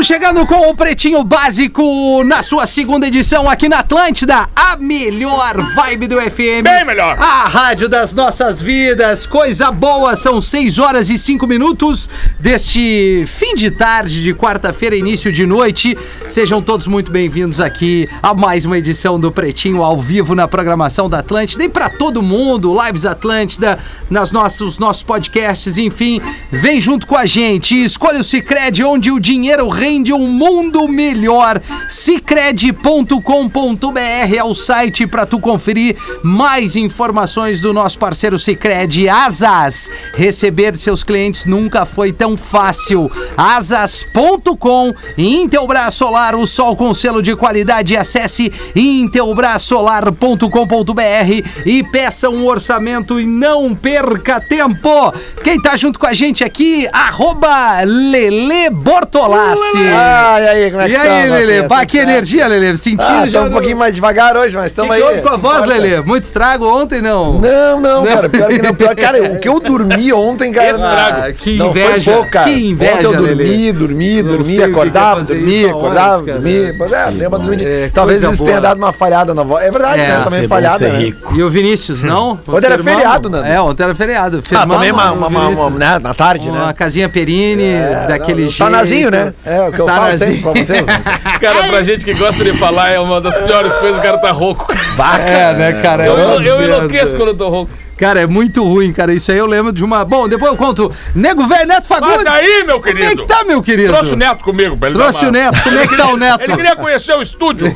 Estamos chegando com o Pretinho Básico na sua segunda edição aqui na Atlântida, a melhor vibe do FM. Bem melhor. A rádio das nossas vidas. Coisa boa, são 6 horas e 5 minutos deste fim de tarde de quarta-feira, início de noite. Sejam todos muito bem-vindos aqui a mais uma edição do Pretinho ao vivo na programação da Atlântida e para todo mundo, Lives Atlântida, nas nossos nossos podcasts, enfim, vem junto com a gente. Escolha o Sicredi onde o dinheiro rende um mundo melhor. Sicredi.com.br é o site para tu conferir mais informações do nosso parceiro Sicredi Asas. Receber seus clientes nunca foi tão fácil. Asas.com Intelbras Solar, o sol com selo de qualidade. Acesse intelbrasolar.com.br e peça um orçamento e não perca tempo. Quem tá junto com a gente aqui, arroba Lele Bortolassi. Ah, e aí, como é que E aí, tamo, Lele? Que energia, Lele. Sentindo Ah, já. tá um no- pouquinho mais devagar hoje, mas estamos aí. com a voz. Lele? Muito estrago ontem, não? Não, não, cara, pior que não. Pior, cara, o que eu dormi ontem, cara. Estrago. Ah, que não inveja. Foi pouco, cara. Que inveja, Ontem eu dormi, Lele. dormi, dormi, acordava, dormi, acordava, dormi. É. É, Talvez coisa isso boa. tenha dado uma falhada na voz. É verdade, É, né? Também falhada, né? E o Vinícius, não? Ontem era feriado, Nando. É, ontem era feriado. Ah, também uma, uma, uma, uma- né, na tarde, Uma né? casinha Perini, É, daquele não, jeito. Tanazinho, né? É o que eu falo Tanazinho. sempre pra vocês. Né? Cara, pra gente que gosta de falar, é uma das piores coisas, o cara tá rouco. É, né, cara? Eu, É eu, eu enlouqueço quando eu tô rouco. Cara, é muito ruim, cara. Isso aí eu lembro de uma. Bom, depois eu conto. Nego velho Neto Fagundes. Mas aí, meu Como é querido? que tá, meu querido? Trouxe o Neto comigo, ele Trouxe o Neto. Como é que tá o Neto? Ele queria conhecer o estúdio.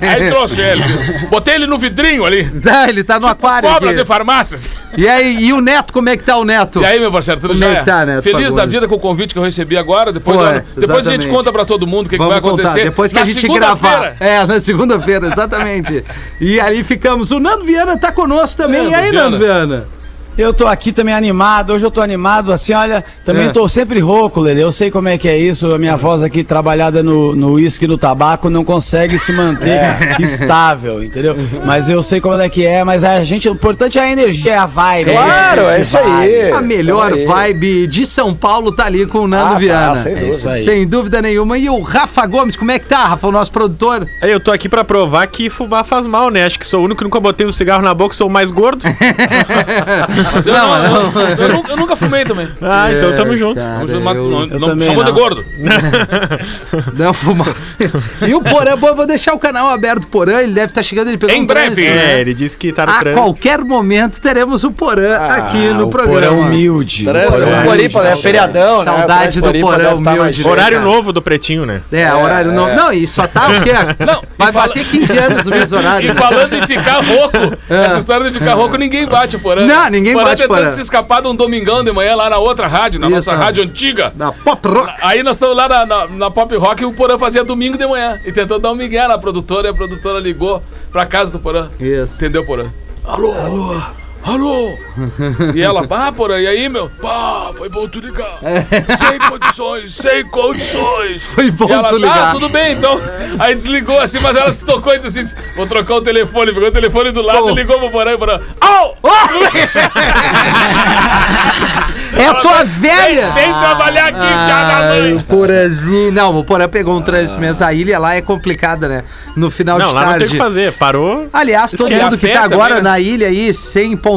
Aí trouxe ele. Botei ele no vidrinho ali. Tá, ele tá no aquário Cobra aqui. de farmácia. E aí, e o Neto, como é que tá o Neto? E aí, meu parceiro, tudo Como é já que tá, Neto Feliz da Fagundes? vida com o convite que eu recebi agora. Depois, Pô, eu- é, depois a gente conta pra todo mundo o que, que vai contar, acontecer. depois que Na a gente gravar. É, na segunda-feira, exatamente. e ali ficamos. O Nando Viana tá conosco também. É, e aí, Viana. Nando Viana? Eu tô aqui também animado, hoje eu tô animado, assim, olha, também É. tô sempre rouco, Lele, eu sei como é que é isso, a minha voz aqui trabalhada no no uísque e no tabaco não consegue se manter estável, entendeu? Mas eu sei como é que é, mas a gente, o importante é a energia, é a vibe. Claro, é isso aí. A melhor aí. vibe de São Paulo tá ali com o Nando Ah, tá, Viana. sem É dúvida. isso aí. Sem dúvida nenhuma. E o Rafa Gomes, como é que tá, Rafa, o nosso produtor? Eu tô aqui pra provar que fumar faz mal, né? Acho que sou o único que nunca botei um cigarro na boca, sou o mais gordo. Mas eu, não, eu- eu nunca- eu nunca fumei também. Ah, então tamo junto. cara, eu- não eu não chamou de não. gordo. Não, fumar. e o Porã, bom, eu vou deixar o canal aberto do Porã, ele deve estar chegando, ele pegou Em um breve. trânsito, né? É, ele disse que tá no A trânsito. qualquer momento teremos o Porã aqui Ah, no o programa. porão humilde. Trânsito, Floripa, né? Feriadão, né? Saudade do deve tá humilde, né? Horário novo do Pretinho, né? É, horário novo. Não, e só tá o quê? Não, Vai bater 15 anos no mesmo horário. E falando em ficar rouco, essa história de ficar rouco, ninguém bate o Porã. É. Não, ninguém Porã bate tentando Porã. se escapar de um domingão de manhã lá na outra rádio, na Isso, nossa rádio antiga. Da Pop Rock. Aí nós estamos lá na, na- na Pop Rock e o Porã fazia domingo de manhã. E tentou dar um migué na produtora e a produtora ligou pra casa do Porã. Isso. Entendeu, Porã? Alô, alô, alô. e ela, pá, Porã, e aí, meu? Pá, foi bom tu ligar. Sem condições, sem condições. Foi bom e ela, tu tá, ligar. tudo bem, então. Aí desligou assim, mas ela se tocou e disse assim: vou trocar o telefone. Pegou o telefone do lado Pô. e ligou pro Porã e o Porã. Au! É a tua velha! Vem trabalhar aqui, filha da mãe. Não, o Porã pegou um trânsito mesmo. A ilha lá é complicada, né? No final Não, de lá não tem o tarde. que fazer. Parou. Aliás, todo mundo que tá agora né? na ilha aí,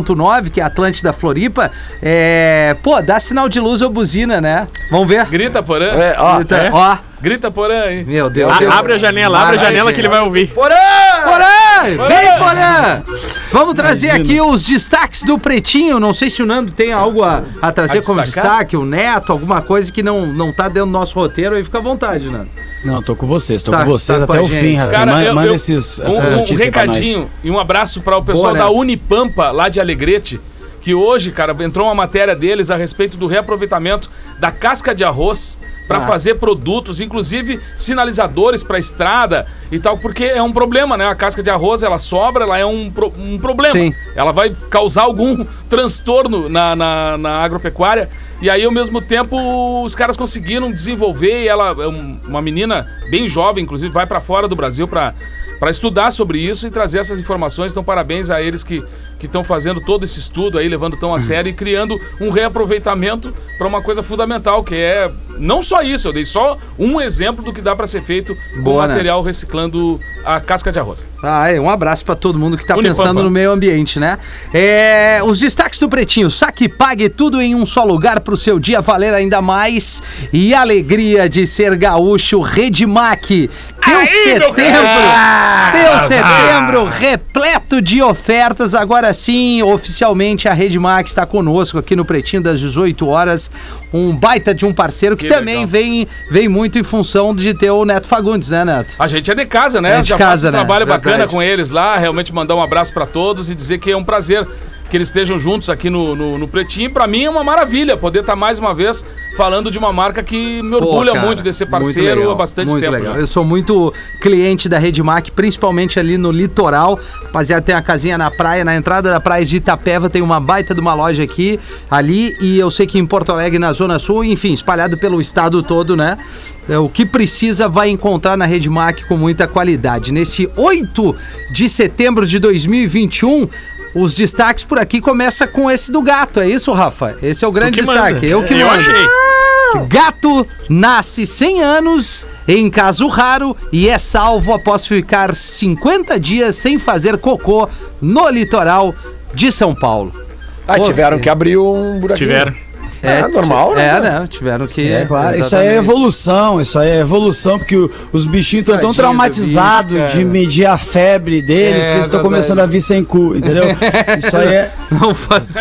100.9, que é Atlântida Floripa, é. Pô, dá sinal de luz ou buzina, né? Vamos ver? Grita, Porã. É, ó, Grita. é? Ó, Grita, Porã aí. meu Deus. A- Deus. abre a janela, abre a janela que ele vai ouvir. Porã! Porã! Vem, Porã! Vamos trazer aqui os destaques do Pretinho. Não sei se o Nando tem algo a, a trazer A como destaque, o Neto, alguma coisa que não, não tá dentro do nosso roteiro, aí fica à vontade, Nando. Não, tô com vocês, tô Tá, com vocês tá com até a o gente. fim, Rafa. Cara, Ma- eu, Manda eu- esses, um, essas um notícias nós. recadinho e um abraço para o pessoal Boa, da. Unipampa, lá de Alegrete, que hoje, cara, entrou uma matéria deles a respeito do reaproveitamento da casca de arroz para Ah. fazer produtos, inclusive sinalizadores para estrada e tal, porque é um problema, né? A casca de arroz, ela sobra, ela é um, pro- um problema. Sim. Ela vai causar algum transtorno na, na, na agropecuária. E aí, ao mesmo tempo, os caras conseguiram desenvolver. E ela é um- uma menina bem jovem, inclusive, vai pra fora do Brasil pra para estudar sobre isso e trazer essas informações. Então, parabéns a eles que que estão fazendo todo esse estudo aí, levando tão a sério e criando um reaproveitamento para uma coisa fundamental, que é não só isso, eu dei só um exemplo do que dá para ser feito com Boa, né? material reciclando a casca de arroz. Ah, é, um abraço pra todo mundo que tá Unipampa. pensando no meio ambiente, né? É, os destaques do Pretinho, saque pague tudo em um só lugar pro seu dia valer ainda mais e a alegria de ser gaúcho Redmac. Teu Aí, setembro, teu setembro repleto de ofertas. Agora sim, oficialmente a Redmac está conosco aqui no Pretinho das 18 horas. Um baita de um parceiro que, Que também legal. vem, vem muito em função de ter o Neto Fagundes, né, Neto? A gente é de casa, né? É de Já casa, faço um né? trabalho bacana Verdade. com eles lá, realmente mandar um abraço pra todos e dizer que é um prazer que eles estejam juntos aqui no, no, no Pretinho. Pra mim é uma maravilha poder estar mais uma vez falando de uma marca que me Pô, orgulha cara, muito de ser parceiro legal, há bastante tempo. legal. já. Eu sou muito cliente da Redmac, principalmente ali no litoral. Rapaziada, tem a casinha na praia, na entrada da praia de Itapeva, tem uma baita de uma loja aqui, ali, e eu sei que em Porto Alegre, na Zona Sul, enfim, espalhado pelo estado todo, né? É, O que precisa vai encontrar na Redmac com muita qualidade. Nesse 8 de setembro de 2021, os destaques por aqui começa com esse do gato, é isso, Rafa? Esse é o grande que manda. destaque. Eu que Eu mando. achei. Gato nasce 100 anos em caso raro e é salvo após ficar 50 dias sem fazer cocô no litoral de São Paulo. Ah, Pô, tiveram que abrir um buraquinho. Tiveram. É, normal, né? É, né? Tiveram que. É claro, isso aí é Exatamente. evolução, isso aí é evolução, porque o- os bichinhos estão tão traumatizados bicho, de medir a febre deles É, que eles estão começando a vir sem cu, entendeu? Isso aí é, Não faz.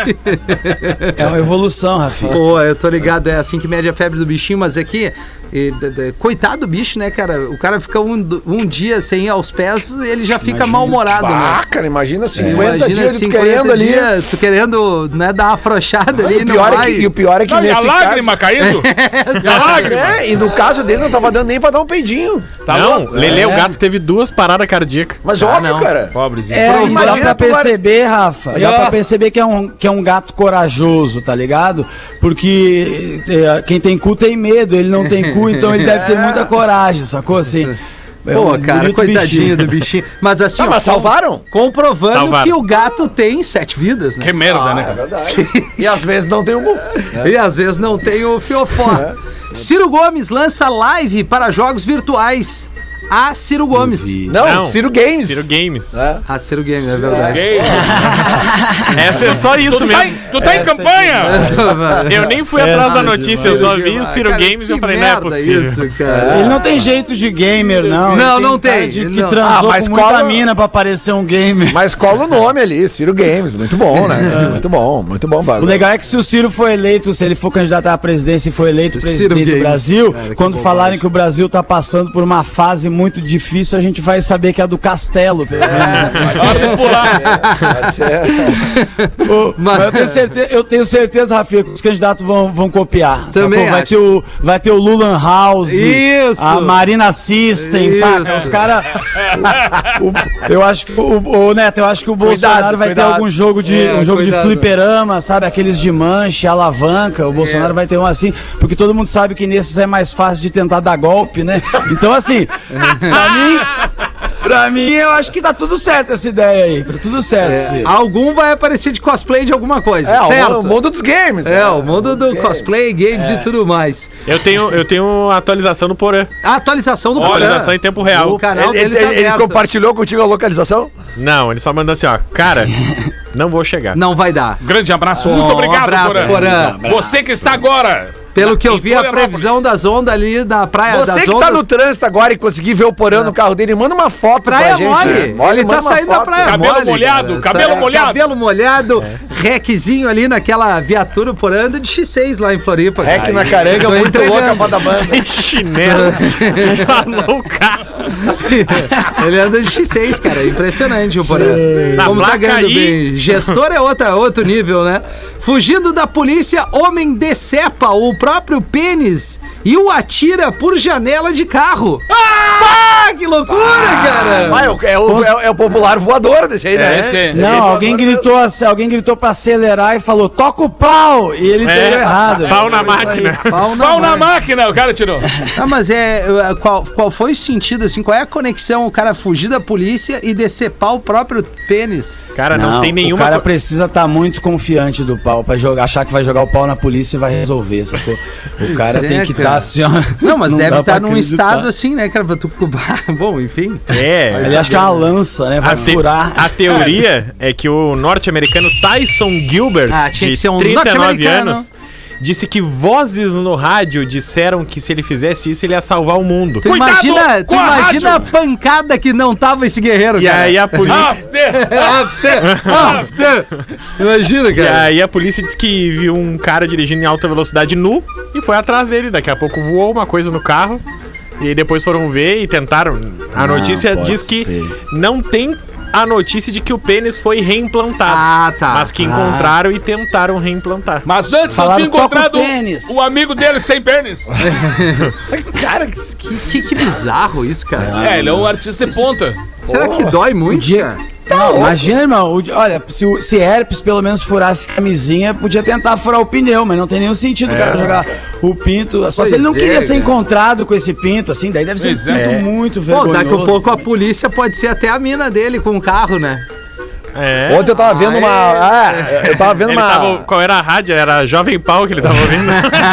é uma evolução, Rafinha. Pô, eu tô ligado, é assim que mede a febre do bichinho, mas é que. e, de- de- coitado do bicho, né, cara? O cara fica um, um dia sem ir aos pés e ele já fica mal-humorado, né? Ah, cara, imagina 50 Imagina dias de tu 50 querendo ali. dias, tu querendo né, dar uma afrouxada ali, E o, não pior é que, e o pior é que Não, e a nesse lágrima caindo? e a lágrima? caso... É, e no caso dele não tava dando nem pra dar um peidinho. Tá não, louco? Lele, o gato teve duas paradas cardíacas. Mas Ah, óbvio, não. cara. Pobrezinho. É, e dá pra perceber, Rafa, dá É. pra perceber que é, um, que é um gato corajoso, tá ligado? Porque é, quem tem cu tem medo, ele não tem cu, então ele deve ter muita coragem, sacou assim? É Pô, um cara, coitadinho bichinho. do bichinho. Mas assim, Ah, ó, mas salvaram? comprovando Salvaram. que o gato tem sete vidas, né? Que merda, né? É verdade. e às vezes não tem um gol. E às vezes não tem o fiofó. É. Ciro Gomes lança live para jogos virtuais. A Ciro Gomes. Não, Não. Ciro Games. Ciro Games. É. A Ciro Games, é verdade. Essa é só isso Tu tá, mesmo. em, tu tá em campanha? Eu nem fui atrás da notícia, eu só vi o Ciro Cara, Games e eu falei, não é possível. Isso, cara. Ele não tem jeito de gamer, não. Não, Ele não tem, De, ele que não. transou Ah, mas com muita cola- mina pra parecer um gamer. Mas cola o nome ali, Ciro Games. Muito bom, né? Muito bom, muito bom, O Bárbara. legal é que se o Ciro for eleito, se ele for candidato à presidência e for eleito Ciro presidente do Games. Brasil, Cara, quando falarem que o Brasil tá passando por uma fase muito difícil, a gente vai saber que é a do Castelo, pelo menos. né? Hora de pular. Ô, Mas- Mas eu tenho certeza, eu tenho certeza, Rafinha, que os candidatos vão, vão copiar. Também sacou? vai, acho. ter o, vai ter o Lulan House, Isso. a Marina System, Isso. saca? Os caras. eu acho que o, o Neto, eu acho que o Bolsonaro vai ter cuidado. algum jogo de É, um jogo cuidado. de fliperama, sabe? Aqueles de manche, alavanca. O Bolsonaro vai ter um assim, porque todo mundo sabe que nesses é mais fácil de tentar dar golpe, né? Então, assim, pra mim, pra mim, eu acho que tá tudo certo essa ideia aí. Tá tudo certo. Ciro. Algum vai aparecer de cosplay de alguma coisa, É, certo? o mundo dos games. né? É, o mundo do cosplay, games e tudo mais. Eu tenho, eu tenho atualização no Porã. A atualização do Atualização Porã. em tempo real. O canal Ele, dele ele- tá ele compartilhou contigo a localização? Não, ele só mandou assim, ó. Cara, não vou chegar. Não vai dar. Grande abraço. Um Muito obrigado, abraço, Porã. Porã. Você que está agora. Pelo que eu vi, a previsão das ondas ali da praia das Você que ondas. tá no trânsito agora e conseguir ver o porão no carro dele, manda uma foto Praia pra gente. mole. né? Mole, ele tá saindo da praia Cabelo mole. molhado, cara. cabelo Tá- molhado. Cabelo molhado, requezinho ali naquela viatura por anda de X6 lá em Floripa. Rec cara. na caranga, muito entregando. louca pra da banda. Chinelo. Falou o carro. Ele anda de X6, cara. Impressionante o Porã. Na Como tá ganhando aí. bem. Gestor é outra, outro nível, né? Fugindo da polícia, homem decepa o próprio pênis e o atira por janela de carro. Ah! que loucura, cara! Ah, é o, é, o, é o- é o popular voador desse aí, né? É, esse é. Não, alguém gritou, assim, alguém gritou pra acelerar e falou, toca o pau! E ele É, entendeu errado. pau na máquina. Pau na Pau na máquina, o cara tirou. Ah, mas é. uh, Qual, qual foi o sentido, assim? Qual é a conexão? O cara fugir da polícia e decepar o próprio pênis? Cara, não, Não, tem o nenhuma. cara co- precisa estar muito confiante do pau pra jogar, achar que vai jogar o pau na polícia e vai resolver, sacou? O cara é, tem que estar assim, ó. Não, mas deve dá estar pra num acreditar. estado assim, né, cara? Pra tu. Bom, enfim. É. Ele acha que é uma lança, né? Vai A, te- furar. a teoria é que o norte-americano Tyson Gilbert, Ah, tinha de que ser um 39 norte-americano. anos, disse que vozes no rádio disseram que se ele fizesse isso, ele ia salvar o mundo. Tu Cuidado imagina, tu a imagina a, pancada que não tava esse guerreiro, E cara. aí a polícia. After. After, after. Imagina, E cara. aí a polícia disse que viu um cara dirigindo em alta velocidade nu e foi atrás dele. Daqui a pouco voou uma coisa no carro. E depois foram ver e tentaram. A Não, notícia diz que ser. não tem a notícia de que o pênis foi reimplantado. Ah, tá. Mas que encontraram e tentaram reimplantar. Mas antes não Falaram, tinha toca o encontrado tênis. o amigo dele sem pênis. Cara, que, que, que bizarro isso, cara. É, ele é um artista de ponta. Será que dói muito, dia- Não, imagina, irmão. o- olha, se, o- se herpes pelo menos furasse camisinha, podia tentar furar o pneu, mas não tem nenhum sentido o cara jogar o pinto. Só Pois se ele não é, queria ser encontrado com esse pinto, assim, daí deve ser Pois um pinto é. muito Bom, vergonhoso. daqui a pouco a polícia pode ser até a mina dele com o carro, né? É. Ontem eu tava vendo Ah, uma. Ah, eu tava vendo Ele uma. tava, qual era a rádio? Era Jovem Pau que ele tava ouvindo.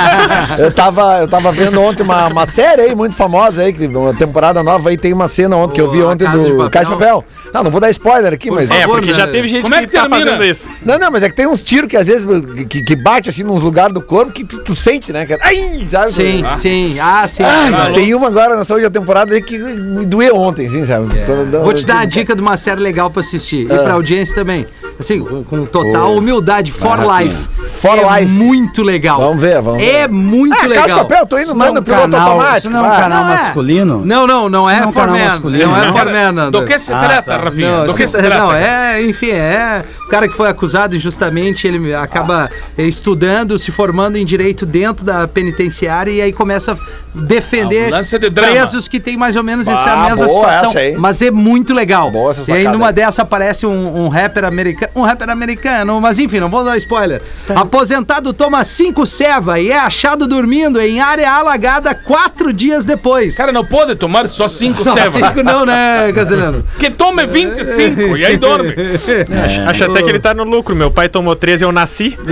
Eu tava, eu tava vendo ontem uma, uma série aí muito famosa aí, que uma temporada nova aí tem uma cena ontem que eu vi O ontem Casa de do Papel. Casa de Papel. Não, não vou dar spoiler aqui, Por mas. favor. é, porque já né? teve gente Como é que tá termina? fazendo isso. Não, não, mas é que tem uns tiros que às vezes que, que bate assim nos lugares do corpo que tu, tu sente, né? cara? Ai, sabe? Sim, Ah. sim. Ah, sim. Ai, Tá tem uma agora nessa última temporada aí que me doeu ontem, assim, sabe? Quando dá- Vou te dar uma dica de uma série legal pra assistir. Ah. E pra audiência também. Assim, com, com total humildade. For Life. For é Life. muito legal. Vamos ver, vamos ver. É muito Ah, Casa de legal. Papel, tô indo Isso não é manda piloto canal, automático. isso não é um canal Não é. masculino? Não, não, não Isso é não é um For canal Man. masculino, Não é não? For Man, Nando. Do que se trata, Rafinha? Não, Do que se não, trata? é, enfim, é. O cara que foi acusado injustamente, ele acaba eh, estudando, se formando em direito dentro da penitenciária e aí começa a defender Ah, um de presos que tem mais ou menos essa Ah, mesma boa situação. essa. Mas é muito legal. Boa essa e aí sacada numa dessa aparece um, um rapper americano. Um rapper americano, mas enfim, não vou dar spoiler. Aposentado toma cinco ceva e é achado dormindo em área alagada quatro dias depois. Cara, não pode tomar só cinco Só ceva. cinco não, né, Castelhano? Que tome 25 e aí dorme. Acho até que ele tá no lucro. Meu pai tomou 13 eu nasci.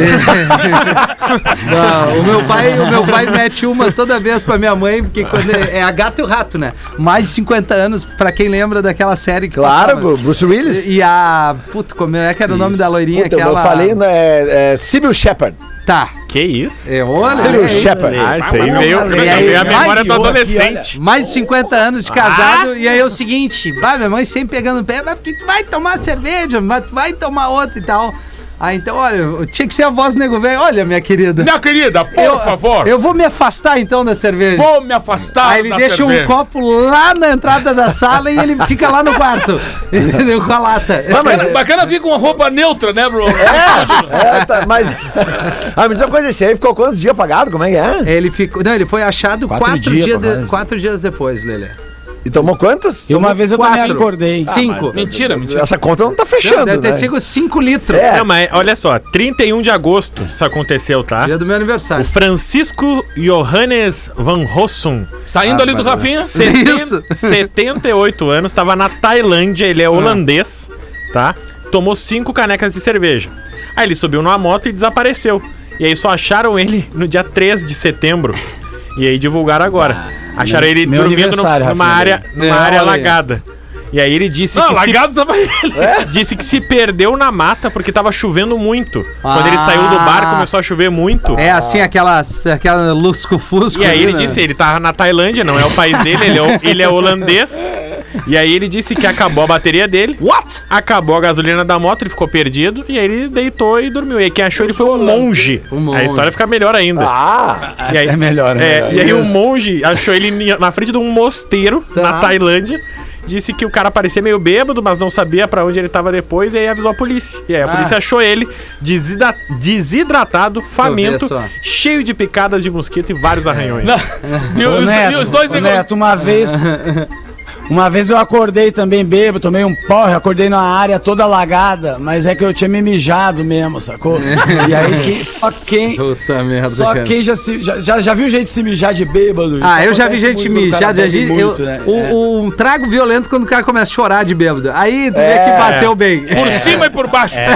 Não, o meu pai, o meu pai mete uma toda vez pra minha mãe, porque quando é, é a gato e o rato, né? Mais de 50 anos, pra quem lembra daquela série que Claro, passava. Bruce Willis. E a. Puta, como é que era o nome da loirinha? Puta, aquela... Eu falei, né, é, é Sybil Shepherd. Tá. Que isso? É, olha. Aí. Shepard. Ah, isso aí veio, a memória vai, do adolescente. Mais de 50 anos de casado, e aí é o seguinte, vai, minha mãe sempre pegando o pé, mas porque tu vai tomar cerveja, mas tu vai tomar outra e tal. Ah, então, olha, tinha que ser a voz do nego velho. Olha, minha querida. Minha querida, por eu, favor. Eu vou me afastar então da cerveja. Vou me afastar Aí ele da deixa cerveja. um copo lá na entrada da sala e ele fica lá no quarto. Entendeu? Com a lata. Bacana, bacana vir com uma roupa neutra, né, bro? É, tá, mas. ah, me diz uma coisa, esse aí ficou quantos dias apagado? Como é que é? Ele ficou. Não, ele foi achado Quatro quatro, dias, dias, de- quatro dias depois, Lele. E tomou quantas? E uma vez eu também Quatro. acordei. Cinco. Mentira, mentira. Essa conta não tá Não, fechando. deve ter né? sido cinco litros. É. Não, mas olha só, 31 de agosto isso aconteceu, tá? Dia do meu O aniversário. Francisco Johannes Van Rossum, Saindo ali do Rafinha. Isso. 78 anos, estava na Tailândia, ele é holandês, tá? Tomou cinco canecas de cerveja. Aí ele subiu numa moto e desapareceu. E aí só acharam ele no dia 3 de setembro. E aí divulgaram agora. Acharam ele meu dormindo numa Rafinha, área, numa É, área olha aí. alagada. E aí ele disse Não, que se tava ele. Disse que se perdeu na mata porque tava chovendo muito. Quando ele Ah. saiu do bar, começou a chover muito. É assim, aquelas, aquela lusco-fusco. E aí ali, ele né? disse, ele tava na Tailândia, não é o país dele, ele é, o- ele é holandês. E aí ele disse que acabou a bateria dele, What? acabou a gasolina da moto, ele ficou perdido, e aí ele deitou e dormiu. E aí quem achou ele foi um monge. Um monge. A história fica melhor ainda. Ah! E aí, É melhor, é é. E aí o monge achou ele na frente de um mosteiro Tá. na Tailândia. disse que o cara parecia meio bêbado, mas não sabia pra onde ele tava depois, e aí avisou a polícia. E aí a Ah. polícia achou ele desida- desidratado, faminto, cheio de picadas de mosquito e vários arranhões. Não. E, os, Neto, e os dois nego- Neto, uma vez. Uma vez eu acordei também bêbado, tomei um porre, acordei numa área toda alagada, mas é que eu tinha me mijado mesmo, sacou? E aí quem- só quem. Puta merda, Só cara. quem já, se, já, já, já viu gente se mijar de bêbado? Ah, eu já vi gente mijar de eu- muito, né? o, É. um trago violento quando o cara começa a chorar de bêbado. Aí tu vê que bateu bem. Por cima e por baixo.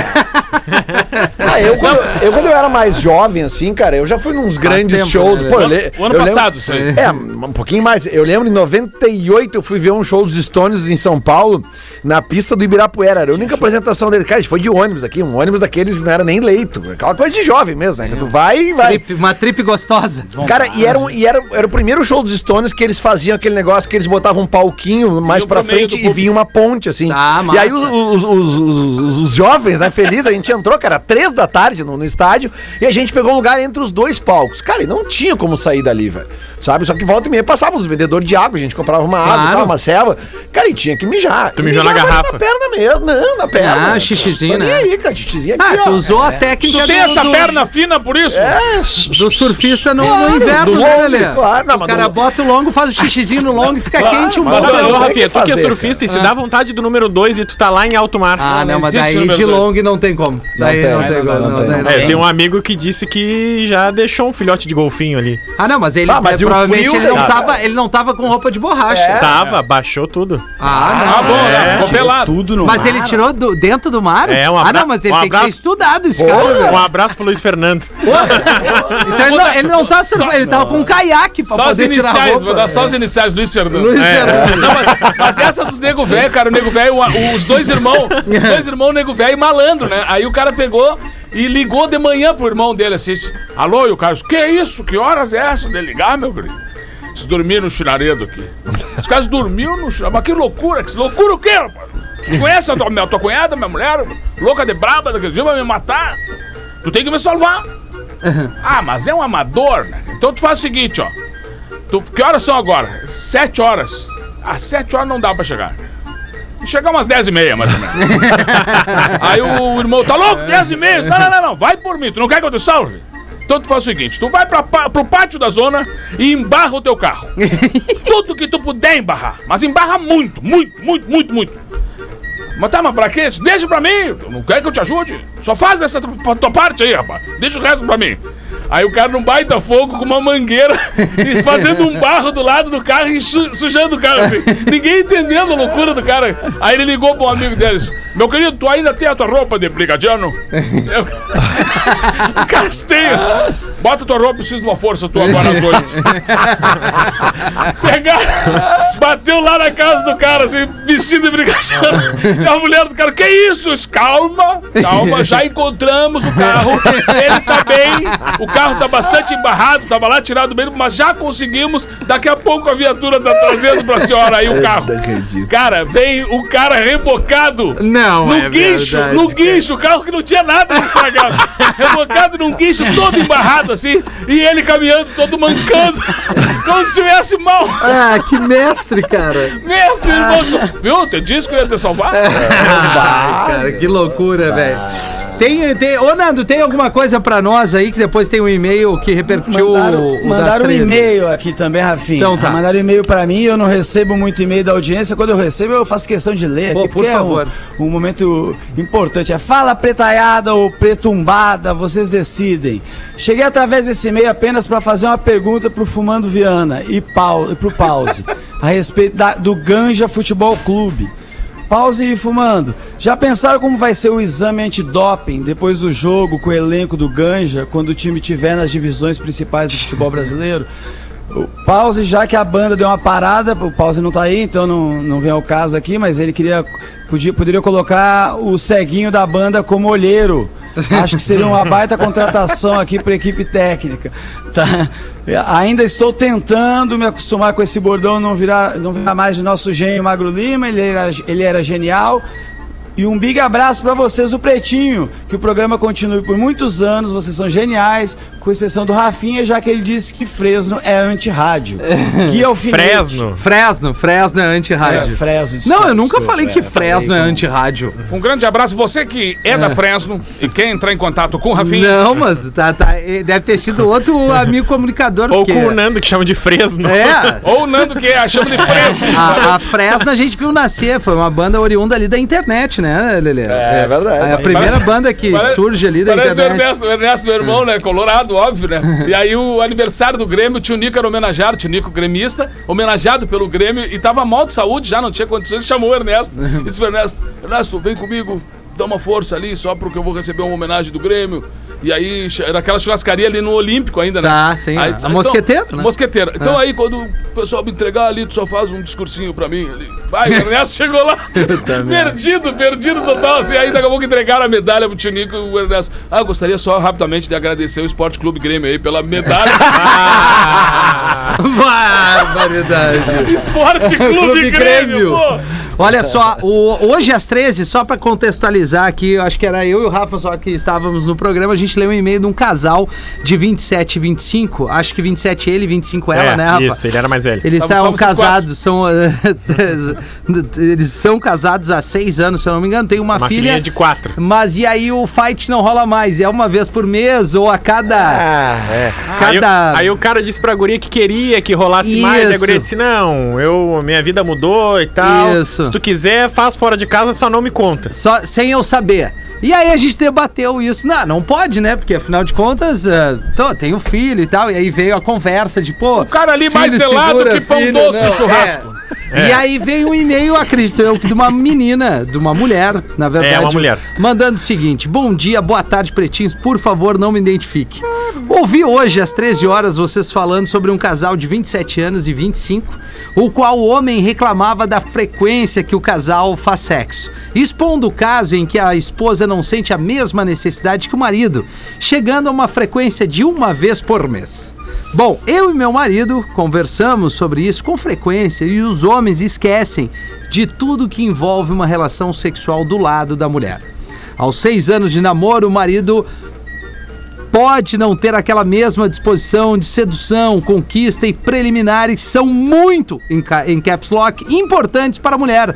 Ah, eu, quando, eu, quando eu era mais jovem, assim, cara, eu já fui nos grandes tempo, shows. né, Pô, O ano eu lembro- passado, isso aí. É, um pouquinho mais. Eu lembro em 98 eu fui ver um show dos Stones em São Paulo, na pista do Ibirapuera. Era a única apresentação dele. Cara, a gente foi de ônibus aqui, um ônibus daqueles que não era nem leito. Aquela coisa de jovem mesmo, né? Que tu vai e vai. Trip- uma trip gostosa. Cara, e, era, um- e era, era o primeiro show dos Stones que eles faziam aquele negócio que eles botavam um palquinho mais pra frente e vinha uma ponte, assim. Ah, e aí os- os- os- os jovens, né, felizes, a gente entrou, cara, três da tarde no, no estádio e a gente pegou um lugar entre os dois palcos. Cara, e não tinha como sair dali, velho. Sabe? Só que volta e meia passavam os vendedores de água, a gente comprava uma água, Claro. e tal, uma selva. Cara, e tinha que mijar. Tu E mijou na garrafa? Na perna mesmo. Não, na perna. Ah, xixizinho, né? aí, cara, xixizinho aqui, Ah, tu ó. usou a técnica Tu tem do- essa do- perna fina por isso? É, do surfista no, Claro, no inverno, do né, longo, Lelê? claro. Não, o mas cara do- bota o longo, faz o xixizinho no longo e fica quente um Mas, ô, tem Rafinha, tu que é surfista e se dá vontade do número 2 e tu tá lá em alto mar. Ah, não, mas daí de dois. long não tem como. Daí não tem como. tem. É, tem. um amigo que disse que já deixou um filhote de golfinho ali. Ah, não, mas ele Ah, mas é, e provavelmente frio, ele não, tava, ele não tava com roupa de borracha. É. Tava, baixou tudo. Ah, Ah, bom, né? Ficou Tirou pelado. Tudo no Mas mar. ele tirou do- dentro do mar? É, um Ah, abra- não, mas ele um tem que ser abraço. estudado, esse cara. velho. Um abraço pro Luiz Fernando. Isso ele, não, ele não tá ele tava com um caiaque pra Só poder tirar a roupa. vou dar só as iniciais, Luiz Fernando. Luiz É. Fernando. Não, mas, mas essa dos nego velho, cara, o nego velho, os dois irmãos, os dois irmãos, nego velho e malandro, né? Aí o cara pegou e ligou de manhã pro irmão dele assim: Alô, e o Carlos, que isso? Que horas é essa de ligar, meu querido? Eles dormiram no chinaredo aqui. Os caras dormiram no chinaredo. Mas que loucura, que loucura o quê, rapaz? Tu conhece a tua, minha, tua cunhada, minha mulher? Louca de braba daquele dia, vai me matar? Tu tem que me salvar. Ah, mas é um amador, né? Então tu faz o seguinte, ó. Tu, que horas são agora? Sete horas. Ah, sete horas não dá pra chegar. Chegar umas dez e meia, mais ou menos. Aí o irmão, tá louco? Dez e meia? Não, não, não, não, vai por mim. Tu não quer que eu te salve? Então tu faz o seguinte, tu vai pra, pro pátio da zona e embarra o teu carro. Tudo que tu puder embarrar. Mas embarra muito, muito, muito, muito, muito. Mas tá, mas pra quê? Deixa pra mim. Tu não quer que eu te ajude? Só faz essa tua parte aí, rapaz. Deixa o resto pra mim. Aí o cara num baita fogo com uma mangueira fazendo um barro do lado do carro e su- sujando o carro assim. Ninguém entendendo a loucura do cara. Aí ele ligou pra um amigo deles: Meu querido, tu ainda tem a tua roupa de brigadiano? Eu... o cara tem. Bota tua roupa, preciso de uma força tua agora às oito. Pegar, bateu lá na casa do cara, assim, vestido de brigadiano. E a mulher do cara, que isso? Calma, calma, já encontramos o carro. Ele tá bem, o carro tá bastante embarrado, tava lá tirado bem, mas já conseguimos. Daqui a pouco a viatura tá trazendo pra senhora aí o carro. Cara, vem o cara rebocado. Não, No é guincho, verdade, no cara. guincho, o carro que não tinha nada estragado. Rebocado num guincho todo embarrado assim, e ele caminhando todo mancando, como se estivesse mal. Ah, que mestre, cara. Mestre, irmão, viu? Você disse que eu ia te salvar? Ai, cara, que loucura, velho. Tem, tem, ô Nando, tem alguma coisa pra nós aí que depois tem um e-mail que repercutiu Mandaram, o, o mandaram um 13? e-mail aqui também, Rafinha. Então tá. Mandaram um e-mail pra mim, eu não recebo muito e-mail da audiência. Quando eu recebo, eu faço questão de ler Pô, por favor. é um, um momento importante. É fala pretaiada ou pretumbada, vocês decidem. Cheguei através desse e-mail apenas pra fazer uma pergunta pro Fumando Viana e, pau, e pro Pause a respeito da- do Ganja Futebol Clube. Pause e fumando. Já pensaram como vai ser o exame antidoping depois do jogo com o elenco do Ganja, quando o time tiver nas divisões principais do futebol brasileiro? O Pause, já que a banda deu uma parada, o Pause não tá aí, então não, não vem ao caso aqui, mas ele queria podia, poderia colocar o ceguinho da banda como olheiro. Acho que seria uma baita contratação aqui para equipe técnica. Tá? Ainda estou tentando me acostumar com esse bordão, não virar, não virar mais de nosso gênio Magro Lima. Ele era, ele era genial. E um big abraço pra vocês do Pretinho. Que o programa continue por muitos anos. Vocês são geniais, com exceção do Rafinha, já que ele disse que Fresno é anti-rádio. Que alfinete. Fresno. Fresno, Fresno é É, anti-rádio. Fresno. Não, eu desculpa, nunca falei que é, Fresno é anti-rádio. Um grande abraço. Você que é, da Fresno e quer entrar em contato com o Rafinha. Não, mas tá, tá, eh, deve ter sido outro amigo comunicador. Ou porque- com o Nando, que chama de Fresno. É, Ou o Nando, que é, chama de Fresno. a, a Fresno a gente viu nascer, foi uma banda oriunda ali da internet, né, Lelê? É, verdade. A primeira Parece- banda que Parece- surge ali da Parece o internet. Ernesto, o Ernesto, meu irmão, né? Colorado, óbvio, né? E aí o aniversário do Grêmio, o tio Nico era homenageado, o tio Nico gremista, homenageado pelo Grêmio e tava mal de saúde, já não tinha condições, chamou o Ernesto. Disse pro Ernesto, Ernesto, vem comigo, dá uma força ali, só porque eu vou receber uma homenagem do Grêmio. E aí, era aquela churrascaria ali no Olímpico ainda, né? Tá, sim, Aí, a Mosqueteiro, né? Mosqueteiro. Então Ah. aí, quando o pessoal me entregar ali, tu só faz um discursinho pra mim ali. Vai, o Ernesto chegou lá, perdido, perdido total, assim. Aí daqui a pouco entregaram a medalha pro tio Nico e o Ernesto. Ah, eu gostaria só rapidamente de agradecer o Esporte Clube Grêmio aí pela medalha. Barbaridade. Esporte Clube, Clube Grêmio, Grêmio. pô. Olha só, o- hoje às 13, só pra contextualizar aqui, eu acho que era eu e o Rafa só que estávamos no programa, a gente leu um e-mail de um casal de 27 e 25, acho que 27 ele e 25 ela, É, né, Rafa? Isso, ele era mais velho. Eles esses casados, são. eles são casados há seis anos, se eu não me engano. Tem uma, Uma filha. de quatro. Mas e aí o fight não rola mais? É uma vez por mês ou a cada. É. Aí, o- Cada. aí o cara disse pra guria que queria que rolasse mais, e a Isso. guria disse, não, eu, minha vida mudou e tal. Isso. Se tu quiser, faz fora de casa, só não me conta. Só sem eu saber. E aí a gente debateu isso. Não, não pode, né? Porque afinal de contas, uh, tô, tem um filho e tal. E aí veio a conversa de, pô. O cara ali mais velado que pão doce no churrasco. E aí veio um e-mail, acredito eu, que de uma menina, de uma mulher, na verdade. É, uma mulher. Mandando o seguinte: Bom dia, boa tarde, pretinhos. Por favor, não me identifique. Ouvi hoje, às 13 horas, vocês falando sobre um casal de 27 anos e 25, o qual o homem reclamava da frequência que o casal faz sexo, expondo o caso em que a esposa não sente a mesma necessidade que o marido, chegando a uma frequência de uma vez por mês. Bom, eu e meu marido conversamos sobre isso com frequência e os homens esquecem de tudo que envolve uma relação sexual do lado da mulher. Aos seis anos de namoro, o marido pode não ter aquela mesma disposição de sedução, conquista e preliminares são muito, em, em caps lock, importantes para a mulher.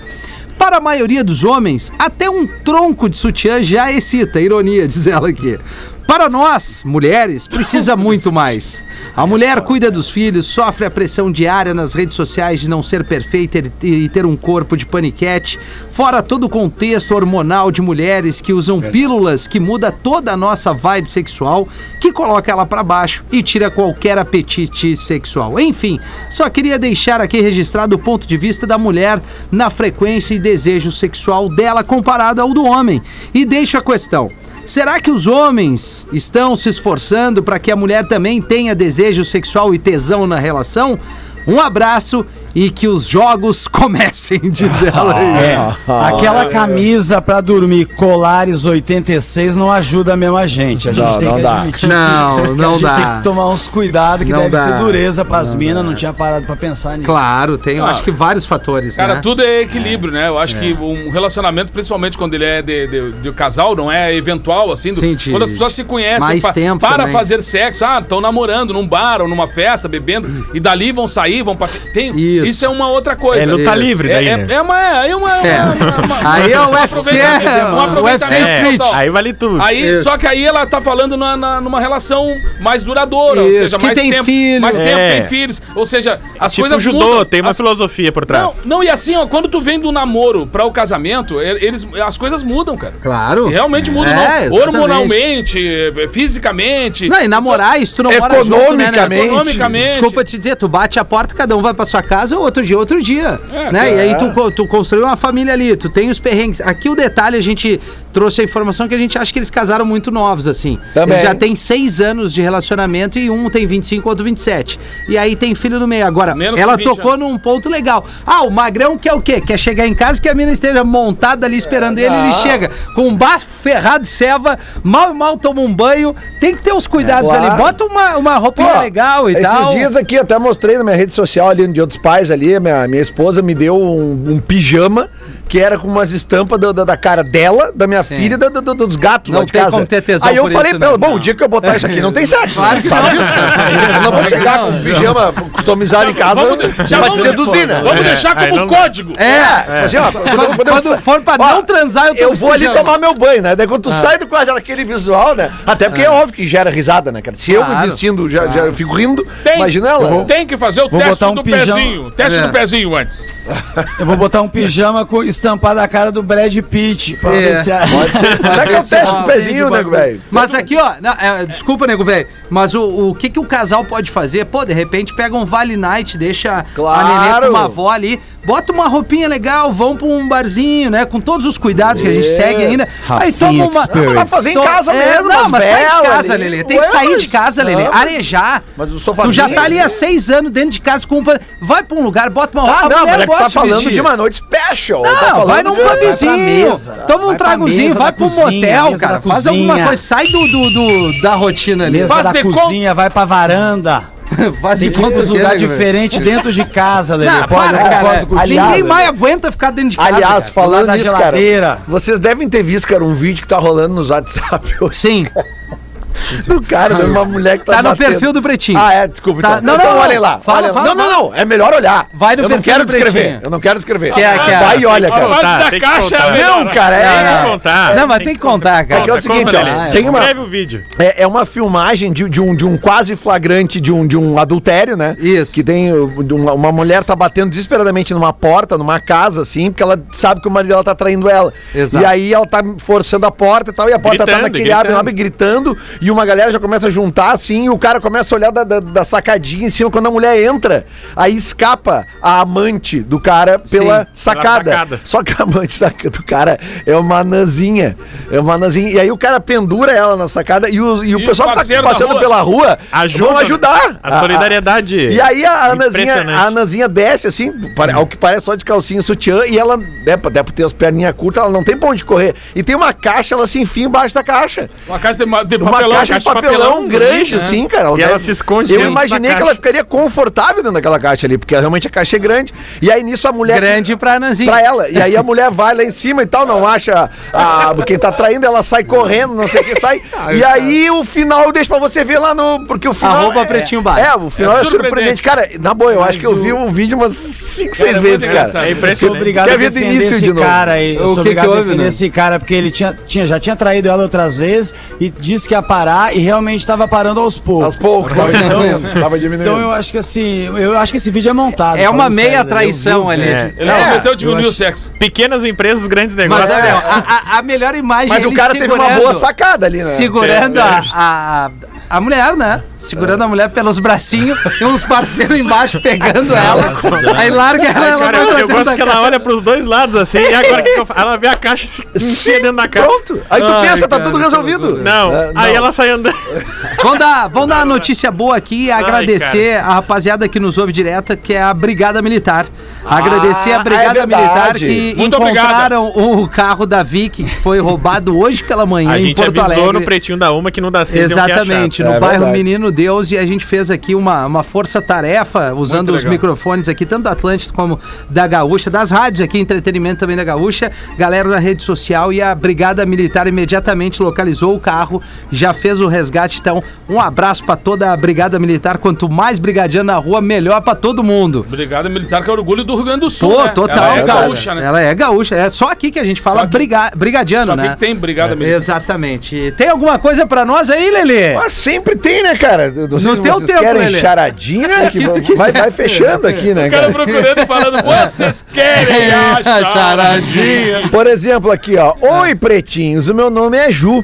Para a maioria dos homens, até um tronco de sutiã já excita, ironia, diz ela aqui. Para nós, mulheres, precisa muito mais. A mulher cuida dos filhos, sofre a pressão diária nas redes sociais de não ser perfeita e ter um corpo de paniquete, fora todo o contexto hormonal de mulheres que usam pílulas que muda toda a nossa vibe sexual, que coloca ela para baixo e tira qualquer apetite sexual. Enfim, só queria deixar aqui registrado o ponto de vista da mulher na frequência e desejo sexual dela comparado ao do homem. E deixo a questão. Será que os homens estão se esforçando para que a mulher também tenha desejo sexual e tesão na relação? Um abraço e que os jogos comecem, diz ela aí. É, aquela camisa pra dormir Colares 86 não ajuda mesmo a gente. A gente Não, tem não que dá. admitir Não, que não a gente dá. tem que tomar uns cuidados que Não deve dá. ser dureza pras minas, não tinha parado pra pensar nisso. Claro, tem, eu Ah. acho que vários fatores, Cara, né? tudo é equilíbrio, né? Eu acho que um relacionamento, principalmente quando ele é de, de, de casal, não é eventual, assim. do- Sim, de- quando as pessoas se conhecem mais pa- tempo para também. fazer sexo, ah, estão namorando num bar ou numa festa, bebendo, e dali vão sair, vão partir. Tem, Isso. Isso. é uma outra coisa. É luta Isso. livre daí, É, né? é, é uma. É uma, É. uma- uma- Aí é o UFC, um UFC É, Street. aí vale tudo. Aí, Isso. só que aí ela tá falando na, na- numa relação mais duradoura, ou Isso, seja, que mais tem tempo. filhos. Mais tempo, É. tem filhos. Ou seja, as tipo coisas judô, mudam. tem uma As- filosofia por não, trás. não, e assim, ó, quando tu vem do namoro para o casamento, eles, as coisas mudam, cara. Claro. Realmente mudam, É, não. Hormonalmente, fisicamente. Não, e namorar, isso tu não mora junto, né, né? Economicamente. Economicamente. Desculpa te dizer, tu bate a porta, cada um vai pra sua casa, outro dia, outro dia. É, né? E aí tu, tu construiu uma família ali, tu tem os perrengues. Aqui o detalhe, a gente trouxe a informação que a gente acha que eles casaram muito novos, assim. Também. Eles já tem seis anos de relacionamento e um tem 25, outro 27. E aí tem filho no meio. Agora, Menos ela 20 tocou anos. num ponto legal. Ah, o magrão quer o quê? Quer chegar em casa que a mina esteja montada ali esperando ele, ele chega com um bafo ferrado de ceva, mal e mal toma um banho. Tem que ter os cuidados É, claro. ali. Bota uma, uma roupinha Pô, legal e esses tal. dias aqui, até mostrei na minha rede social ali no Dia dos Pais ali, minha, minha esposa me deu um, um pijama que era com umas estampas da, da, da cara dela, da minha Sim. filha e da- da- da- dos gatos Não lá de tem casa. como ter tesão Aí eu falei isso, pra ela, né? bom, o dia que eu botar isso aqui não tem sexo. Claro que sabe não. disso? Eu não vou chegar com um pijama customizado em casa Vamos- já pra te seduzir, né? Vamos É, deixar como não- código. É, Assim, ó, quando, Quando, quando eu quando for pra Ó, não transar, eu tô eu vou ali tomar meu banho, né? Daí quando tu sai do quarto, já naquele visual, né? Até porque é óbvio que gera risada, né, cara? Se eu me vestindo, já, eu fico rindo, Tem, imagina ela. tem que fazer o teste do pezinho. Teste É. do pezinho antes. Eu vou botar um pijama com estampado a cara do Brad Pitt. Pra É. ver se a... Pode ser. Como é que eu testo o pezinho, nego, velho? Mas aqui, ó, não, é, desculpa, nego velho, mas o, o que, que o casal pode fazer? Pô, de repente pega um Vale Night, deixa Claro. a nenê com uma avó ali, bota uma roupinha legal, vão pra um barzinho, né? Com todos os cuidados que a gente É. segue ainda. Aí Rafinha toma uma. Experience. Vai fazer em casa é, mesmo, Não, mas sai de casa, ali. Lelê. Tem que sair mas- de casa, Lelê. Não, Arejar. mas o sofazinho- Tu já tá ali há seis anos dentro de casa com um. Vai pra um lugar, bota uma roupa. Ah, não, mas tá falando vestir. de uma noite special. Não, tá vai num de- pubzinho, toma um tragozinho, vai pro cozinha, motel, cara. Faz alguma coisa, sai do, do, do- da rotina ali. Mesa Faz da cozinha, vai pra varanda. Faz de tantos que é, lugares né, diferentes dentro de casa, Lelê. Não, Pode, para, cara. contigo. Ninguém mais aguenta ficar dentro de casa. Aliás, cara. falando na nisso, geladeira. cara, vocês devem ter visto, cara, um vídeo que tá rolando nos WhatsApp hoje Sim, do cara, de uma mulher que tá tá no batendo. perfil do Pretinho. Ah, é, desculpa. Tá, Então, não, então não, olhem lá. fala, fala, não, não, não. É melhor olhar. Vai no Eu não perfil quero do descrever. Pretinho. Eu não quero descrever. Quer, quer. Vai e olha, cara. parte da caixa é melhor. Não, cara, é. Tem que contar. Não, mas tem que contar, cara. É que é o seguinte, ó. Tem uma, Escreve o vídeo. É, é uma filmagem de, de um, de um quase flagrante de um, de um adultério, né? Isso. Que tem uh, de uma, uma mulher tá batendo desesperadamente numa porta, numa casa, assim, porque ela sabe que o marido dela tá traindo ela. Exato. E aí ela tá forçando a porta e tal, e a porta tá Gritando, naquele gritando. abre, abre gritando, e uma galera já começa a juntar, assim, e o cara começa a olhar da, da, da sacadinha em cima. Quando a mulher entra, aí escapa a amante do cara pela Sim. sacada. sacada. Só que a amante da- do cara é uma anãzinha. É uma anãzinha. E aí o cara pendura ela na sacada e o, e o E o pessoal que tá passando rua? pela rua Ajuda, vão ajudar. A solidariedade. E aí a Impressionante. a Anazinha desce assim, ao que parece só de calcinha e sutiã, e ela, né, deve ter as perninhas curtas, ela não tem pra onde correr. E tem uma caixa, ela se enfia embaixo da caixa. Uma caixa de, de Uma. Caixa de caixa de papelão, papelão grande, né? assim, cara. E ela se esconde Eu imaginei que ela ficaria confortável dentro daquela caixa ali, porque realmente a caixa é grande. E aí nisso a mulher. Grande pra Nanzinha. Pra ela. E aí a mulher vai lá em cima e tal, não acha a, quem tá traindo, ela sai correndo, não sei o que sai. e aí o final eu deixo pra você ver lá no. Porque o final. Arroba é, Pretinho Básico. É, o final É é, surpreendente. Cara, na boa, eu acho que eu vi o vídeo umas 5, 6 é vezes, cara. É Eu sou impressionante. obrigado Quer a ver do início esse de novo? cara. Eu O sou que obrigado que a defender né? esse cara porque ele tinha, tinha, já tinha traído ela outras vezes e disse que ia parar e realmente estava parando aos poucos. Aos poucos, tava diminuindo. Tava diminuindo. Então eu acho que assim, eu acho que esse vídeo é montado. É uma meia sério, né? traição ali. É. Ele É, prometeu diminuir o sexo. Pequenas empresas, grandes negócios. Mas olha, a, a- melhor imagem Mas é o cara teve uma boa sacada ali, né? Segurando a, a, a mulher, né? Segurando a mulher pelos bracinhos e uns parceiros embaixo pegando ela. Aí larga ela, ela Cara, vai eu, eu gosto que ela olha pros dois lados assim, e agora o que, eu faço? Ela vê a caixa se enfia dentro da caixa. Pronto. Aí tu Ai, pensa, tá cara, tudo que resolvido. Não, É, aí não. ela sai andando. Vamos dar, vamos dar uma notícia boa aqui e agradecer a rapaziada que nos ouve direta, que é a Brigada Militar. Agradecer a é Brigada verdade. Militar que Muito encontraram o carro da Vic, que foi roubado hoje pela manhã A em gente Porto avisou Alegre. no pretinho da uma que não dá seis Exatamente, no É bairro verdade. Menino Deus, e a gente fez aqui uma, uma força-tarefa, usando Muito os legal. microfones aqui, tanto da Atlântida como da Gaúcha, das rádios aqui, entretenimento também da Gaúcha, galera da rede social e a Brigada Militar imediatamente localizou o carro, já fez o resgate, então um abraço pra toda a Brigada Militar, quanto mais brigadiano na rua, melhor pra todo mundo. Brigada Militar, que é orgulho do Rio Grande do Sul. Pô, né? total, Ela é cara. gaúcha, né? Ela é gaúcha, é só aqui que a gente fala Só aqui- briga, brigadiano, Só aqui né? que tem Brigada Militar. Exatamente. Tem alguma coisa pra nós aí, Lelê? Mas sempre tem, né, cara? Não sei No se teu vocês tempo, querem Lelê. charadinha, que tu vai, quiser. vai, vai fechando aqui, né, O cara cara? procurando e falando, vocês querem a charadinha. Por exemplo, aqui, ó. Oi, pretinhos, o meu nome é Ju.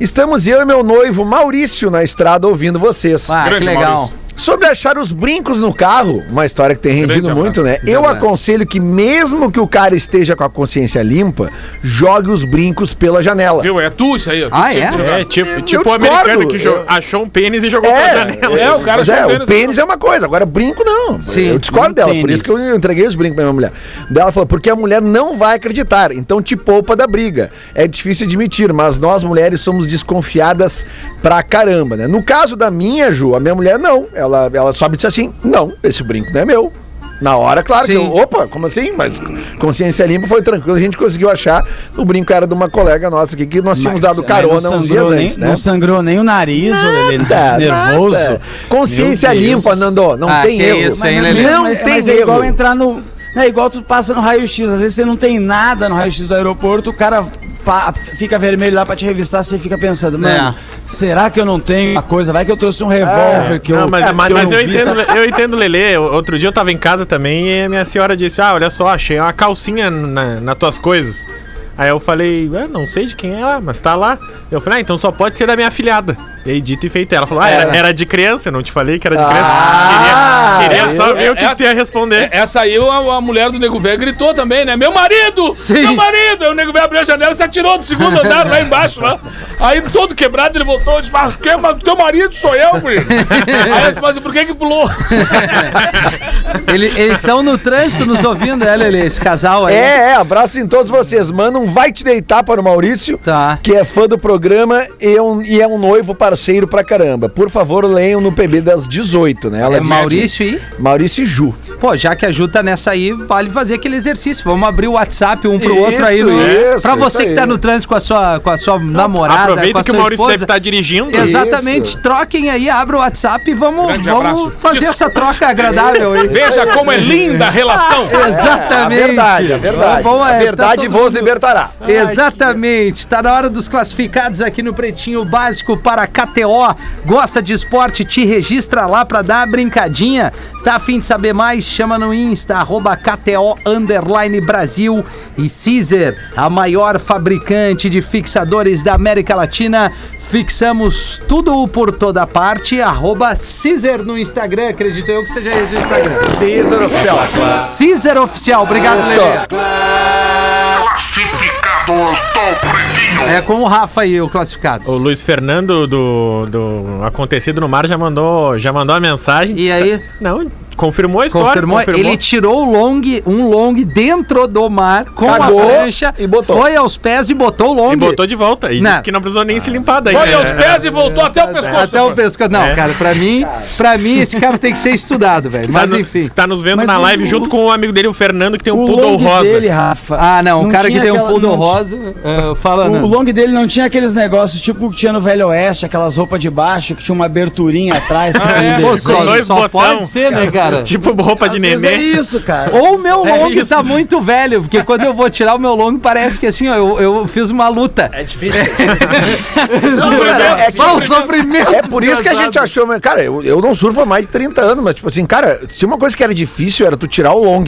Estamos eu e meu noivo Maurício na estrada ouvindo vocês. Ah, que Grande legal. Maurício. Sobre achar os brincos no carro, uma história que tem rendido muito, né? Eu aconselho que, mesmo que o cara esteja com a consciência limpa, jogue os brincos pela janela. Viu? É tu isso aí. Ah, é? É, tipo, tipo o americano que Eu- achou um pênis e jogou pela janela. É, o cara é, achou o pênis- pênis é uma coisa, agora brinco não. Sim, eu discordo um dela, por tênis. isso que eu entreguei os brincos pra minha mulher. Ela falou, porque a mulher não vai acreditar, então te poupa da briga. É difícil admitir, mas nós mulheres somos desconfiadas pra caramba, né? No caso da minha, Ju, a minha mulher não. Ela, ela só me disse assim, não, esse brinco não é meu. Na hora, claro que Sim. eu, opa, como assim? Mas consciência limpa foi tranquilo, a gente conseguiu achar. O brinco era de uma colega nossa aqui que nós tínhamos Mas, dado carona não uns sangrou dias nem, antes, né? Não sangrou nem o nariz, ele Nada, nervoso. nada. Consciência limpa, Nando. Não Ah, tem que erro. isso, hein, Mas Lelê? Não mas- tem mas é igual erro. entrar no. É igual tu passa no raio-x. Às vezes você não tem nada no raio-x do aeroporto, o cara pa- fica vermelho lá pra te revistar, você fica pensando, mano, É. será que eu não tenho uma coisa? Vai que eu trouxe um revólver que eu. Não, mas, é, mas mas não eu, vi, entendo, sabe? eu entendo, Lelê. Outro dia eu tava em casa também e a minha senhora disse: Ah, olha só, achei uma calcinha na, nas tuas coisas. Aí eu falei, "Ué, não sei de quem é lá, mas tá lá. Eu falei, ah, então só pode ser da minha afilhada. E aí, dito e feito, ela falou, ah, era, era de criança, eu não te falei que era de criança. Ah, queria queria só eu- ver o que, essa- que você ia responder. Essa aí a, a mulher do Nego Velho gritou também, né? Meu marido! Sim. Meu marido! Aí o Nego Velho abriu a janela e se atirou do segundo andar lá embaixo. Lá. Aí todo quebrado ele voltou e disse: Mas mas teu marido sou eu, guri. Aí eu disse, mas por que que pulou? Ele- eles estão no trânsito nos ouvindo, é, Lelê? Esse casal aí. É, é, abraço em todos vocês. Manda um vai te deitar para o Maurício, Tá. que é fã do programa e, é um, e é um noivo parceiro pra caramba. Por favor, leiam no PB das 18, né? Ela É Maurício e. que- Maurício e Ju. Pô, já que a Ju tá nessa aí, vale fazer aquele exercício. Vamos abrir o WhatsApp um pro Isso, outro aí. Isso, pra você isso que tá aí. no trânsito com a sua, com a sua namorada. com Aproveita a que o sua Maurício esposa. deve estar dirigindo. Exatamente, Isso. troquem aí, abra o WhatsApp e vamos, Grande vamos abraço. fazer Isso. essa troca agradável aí. Veja como é linda a relação. Exatamente. A verdade, a verdade. Vamos, é, a verdade tá vos mundo- libertará. Exatamente. Tá na hora dos classificados aqui no Pretinho Básico para KTO. Gosta de esporte? Te registra lá pra dar a brincadinha. Tá afim de saber mais? Chama no Insta, arroba KTO Underline Brasil. E Caesar, a maior fabricante de fixadores da América Latina. Fixamos tudo por toda parte. Arroba Caesar no Instagram. Acredito eu que seja esse o Instagram. César Oficial. Caesar Oficial. Obrigado, Lelê. É com o Rafa aí, o classificado. O Luiz Fernando do, do Acontecido no Mar já mandou, já mandou a mensagem. E aí? Não, confirmou a história. Confirmou, ele tirou o long, um long dentro do mar com Cagou a prancha, e botou. foi aos pés e botou o long. E botou de volta. E Não. disse que não precisou nem se limpar daí. Foi né? aos pés e voltou até o pescoço. Até o pescoço. Não, É. cara, pra mim, pra mim esse cara tem que ser estudado, velho. Tá Mas no- enfim. que tá nos vendo Mas na o- live junto com o amigo dele, o Fernando, que tem um O poodle long rosa. dele, Rafa. Ah, não, o cara que tem um aquela- poodle não rosa, uh, fala, O, não. o long dele não tinha aqueles negócios tipo que tinha no Velho Oeste, aquelas roupas de baixo que tinha uma aberturinha atrás. pra é? Pô, só, dois só botão. pode ser, né, cara? Tipo roupa de vezes é isso, cara. Ou o meu É long isso. tá muito velho, porque quando eu vou tirar o meu long, parece que assim, ó, eu, eu fiz uma luta. É difícil. Sofrimento, É que- Só o sofrimento. É por isso que a gente achou, cara, eu, eu não surfo há mais de 30 anos, mas tipo assim, cara, tinha uma coisa que era difícil, era tu tirar o long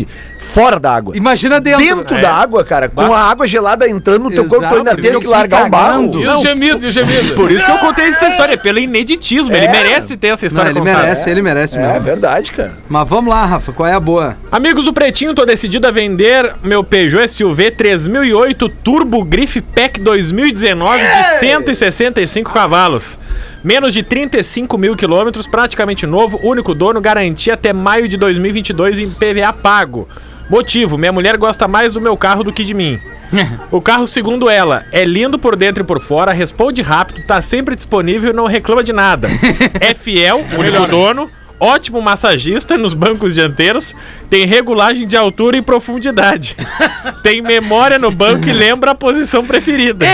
fora da água. Imagina dentro. Dentro É. da água, cara, com a água gelada entrando no teu corpo, tu Exato, ainda por teve isso que largar o barro. E o gemido, e o gemido. Por isso que eu contei essa história, pelo ineditismo. Ele É. merece ter essa Não, história ele contada. merece, ele merece É mesmo. verdade, cara. Mas vamos lá, Rafa, qual é a boa? Amigos do Pretinho, tô decidido a vender meu Peugeot SUV 3008 Turbo Grife Pack 2019 de 165 cavalos. Menos de 35 mil quilômetros, praticamente novo, único dono, garantia até maio de 2022 em PVA pago. Motivo: minha mulher gosta mais do meu carro do que de mim. O carro, segundo ela, é lindo por dentro e por fora, responde rápido, tá sempre disponível e não reclama de nada. É fiel, único dono, ótimo massagista nos bancos dianteiros, tem regulagem de altura e profundidade. Tem memória no banco e lembra a posição preferida.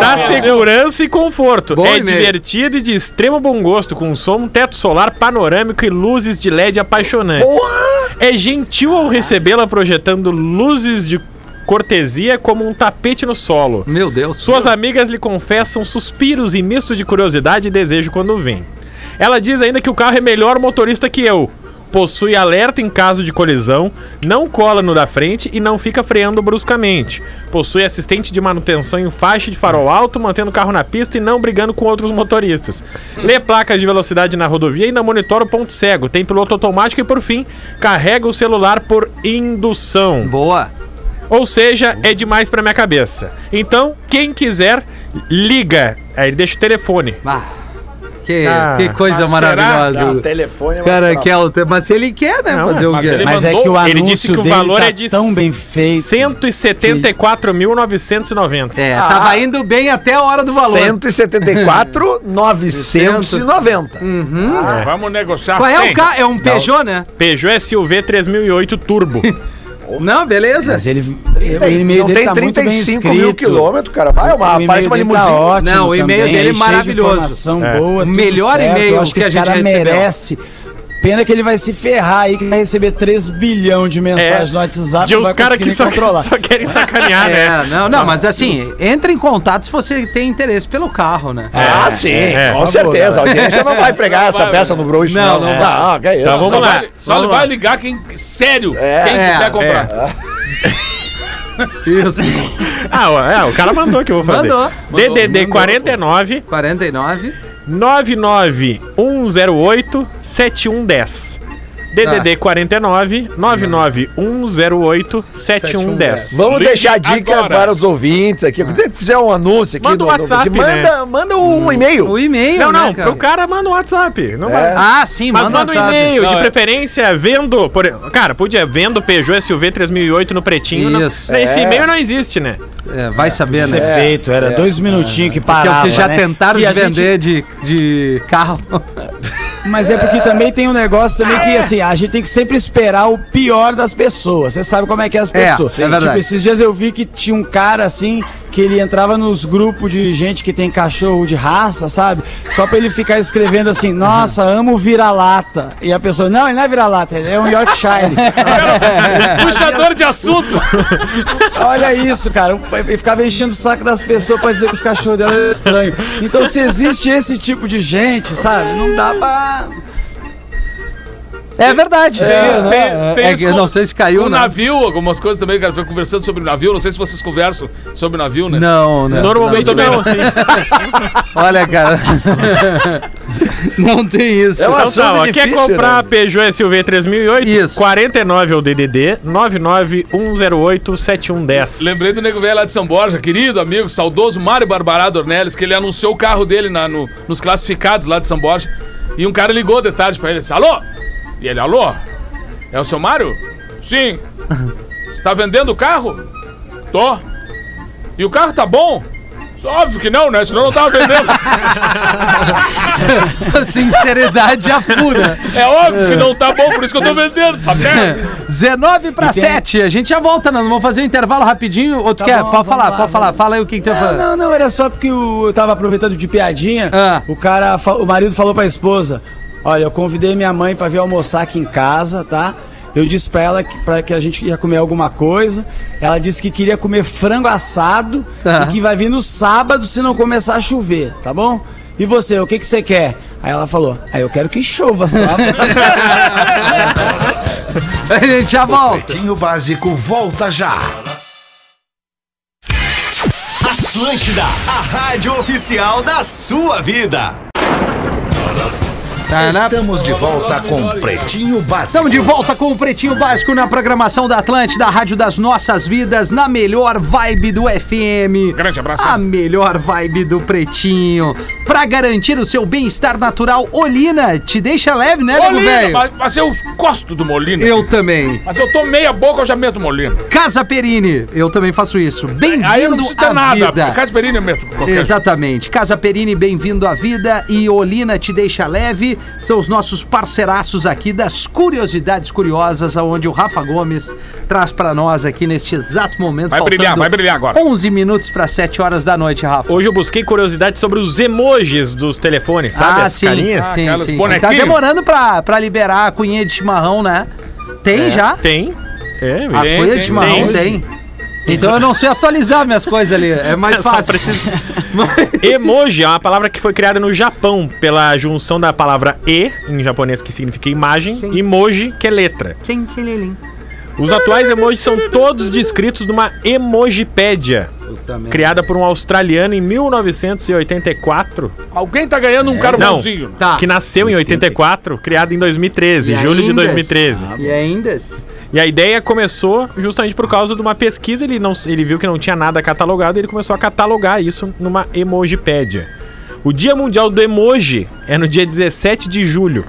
Dá segurança e conforto. Bom é divertido e de extremo bom gosto, com som, teto solar panorâmico e luzes de LED apaixonantes. É gentil ao recebê-la projetando luzes de cortesia como um tapete no solo. Meu Deus. Suas amigas lhe confessam suspiros e misto de curiosidade e desejo quando vem. Ela diz ainda que o carro é melhor motorista que eu. Possui alerta em caso de colisão, não cola no da frente e não fica freando bruscamente. Possui assistente de manutenção em faixa de farol alto, mantendo o carro na pista e não brigando com outros motoristas. Lê placas de velocidade na rodovia e ainda monitora o ponto cego. Tem piloto automático e, por fim, carrega o celular por indução. Boa. Ou seja, é demais pra minha cabeça. Então, quem quiser, liga. Aí deixa o telefone. Ah, Que, Ah, que coisa mas maravilhosa. Não, telefone é Cara, quer o te- mas se ele quer, né? Não, fazer o mas quê? ele Mas é mandou- que o anúncio ele disse que o dele valor tá é de tão bem feito. 174.990. É, Ah. tava indo bem até a hora do valor. 174, 990. Ah, Vamos negociar. Qual é o carro? É um Peugeot, né? Peugeot SUV 3008 Turbo. Não, beleza. Mas ele, Trinta- o e-mail não dele tem tá muito bem 35 mil escrito. quilômetros, cara. Vai, é uma, O e-mail parece uma dele limusine. Tá ótimo Não, o e-mail também, dele é maravilhoso. É. boa, O melhor e-mail que que, a gente cara recebeu. Pena que ele vai se ferrar aí, que vai receber 3 bilhões de mensagens É. no WhatsApp. De não uns caras que só, só querem sacanear, É, né? não, não, mas assim, entre em contato se você tem interesse pelo carro, né? Ah, sim, é, com favor, certeza. A galera. audiência não vai pregar essa vai, peça no bruxo. Não, não vai. Ah. Então vamos Só lá. vai, só vamos vai lá. ligar quem. Sério, É. quem É, quiser comprar. Isso. Ah, ó, é, o cara mandou que eu vou fazer. Mandou. DDD Mandou, 49 49. 99108 7110. DDD 49 99108 7110. Vamos Ligue deixar a dica agora. para os ouvintes aqui. Se você fizer um anúncio aqui Manda um WhatsApp, do- manda, manda um e-mail. O e-mail, Não, né, não, cara? pro cara manda um WhatsApp. Não É. manda. Ah, sim, Mas manda, manda um e-mail, Não, de é. preferência vendo. Por, cara, podia vendo Peugeot SUV 3008 no pretinho. não- Isso. Esse É. e-mail não existe, né? É, vai saber, né? Defeito, era dois minutinhos que Que é parava, o que já né? tentaram de gente- vender de, de carro. Mas é porque também tem um negócio também que, assim, a gente tem que sempre esperar o pior das pessoas. Você sabe como é que é as É, pessoas. é verdade. Tipo, esses dias eu vi que tinha um cara, assim, que ele entrava nos grupos de gente que tem cachorro de raça, sabe? Só pra ele ficar escrevendo assim, nossa, amo vira-lata. E a pessoa, não, ele não é vira-lata, ele é um Yorkshire. Puxador de assunto. Olha isso, cara. Ele ficava enchendo o saco das pessoas pra dizer que os cachorros dela eram estranhos. Então, se existe esse tipo de gente, sabe? Não dá pra. É verdade. É, tem- tem é isso que eu com- não sei se caiu, O né? navio, algumas coisas também, cara. Foi conversando sobre o navio. Não sei se vocês conversam sobre o navio, né? Não, não. Normalmente também não, não. sim. Olha, cara. não tem isso. É um Então assunto tá, ó, quer difícil, comprar né? Peugeot SUV 3008? Isso. 49 é o DDD, 99108 7110. Lembrei do nego velho lá de São Borja, querido amigo, saudoso Mário Barbará Dornelles, que ele anunciou o carro dele na- no- nos classificados lá de São Borja. E um cara ligou de tarde pra ele e disse: Alô? E ele: Alô? É o seu Mário? Sim. Você tá vendendo o carro? Tô. E o carro tá bom? Óbvio que não, né? Senão eu não tava vendendo. Sinceridade a fura. É óbvio que não tá bom, por isso que eu tô vendendo, sabe? 19 para 7. A gente já volta, nós vamos fazer um intervalo rapidinho. Ou tu Tá quer? bom, pode falar, lá, pode falar. vamos. Fala aí o que, que tu Não, falar. não, não, era só porque o- eu tava aproveitando de piadinha. Ah. O cara, o marido falou pra esposa: Olha, eu convidei minha mãe pra vir almoçar aqui em casa, tá? Eu disse pra ela que, pra que a gente ia comer alguma coisa. Ela disse que queria comer frango assado Tá. e que vai vir no sábado se não começar a chover, tá bom? E você, o que, que você quer? Aí ela falou: Aí eu quero que chova, sabe? A gente já volta. Pretinho Básico volta já. Atlântida, a rádio oficial da sua vida. Estamos de volta com Pretinho Básico. Estamos de volta com o Pretinho Básico na programação da Atlântida, a rádio das nossas vidas, na melhor vibe do FM. Grande abraço. A melhor vibe do Pretinho. Pra garantir o seu bem-estar natural, Olina te deixa leve, né, nego velho? mas, mas eu gosto do Molina. Eu também. Mas eu tô meia boca, eu já meto Molina. Casa Perini, eu também faço isso. Bem-vindo à nada. vida. Casa Perini eu meto qualquer Exatamente. Casa Perini, bem-vindo à vida e Olina te deixa leve. São os nossos parceiraços aqui das curiosidades curiosas, aonde o Rafa Gomes traz pra nós aqui neste exato momento. Vai brilhar, vai brilhar agora. 11 minutos para 7 horas da noite, Rafa. Hoje eu busquei curiosidade sobre os emojis dos telefones, sabe? ah, As sim. carinhas. sim, aquelas sim, sim. Tá demorando pra, pra liberar a cunha de chimarrão, né? Tem É, já? Tem. É, A Tem, cunha tem, de chimarrão tem. tem. Então eu não sei atualizar minhas coisas ali. É mais fácil. Emoji é uma palavra que foi criada no Japão pela junção da palavra e, em japonês, que significa imagem, Sim. e emoji, que é letra. Tchim, tchililim. Os atuais emojis são todos descritos numa Emojipédia, criada por um australiano em 1984, Alguém tá ganhando um carvãozinho. Tá. que nasceu em 84, criado em 2013, E julho de ainda? 2013. E ainda? E a ideia começou justamente por causa de uma pesquisa, ele, não, ele viu que não tinha nada catalogado e ele começou a catalogar isso numa Emojipédia. O Dia Mundial do Emoji é no dia 17 de julho.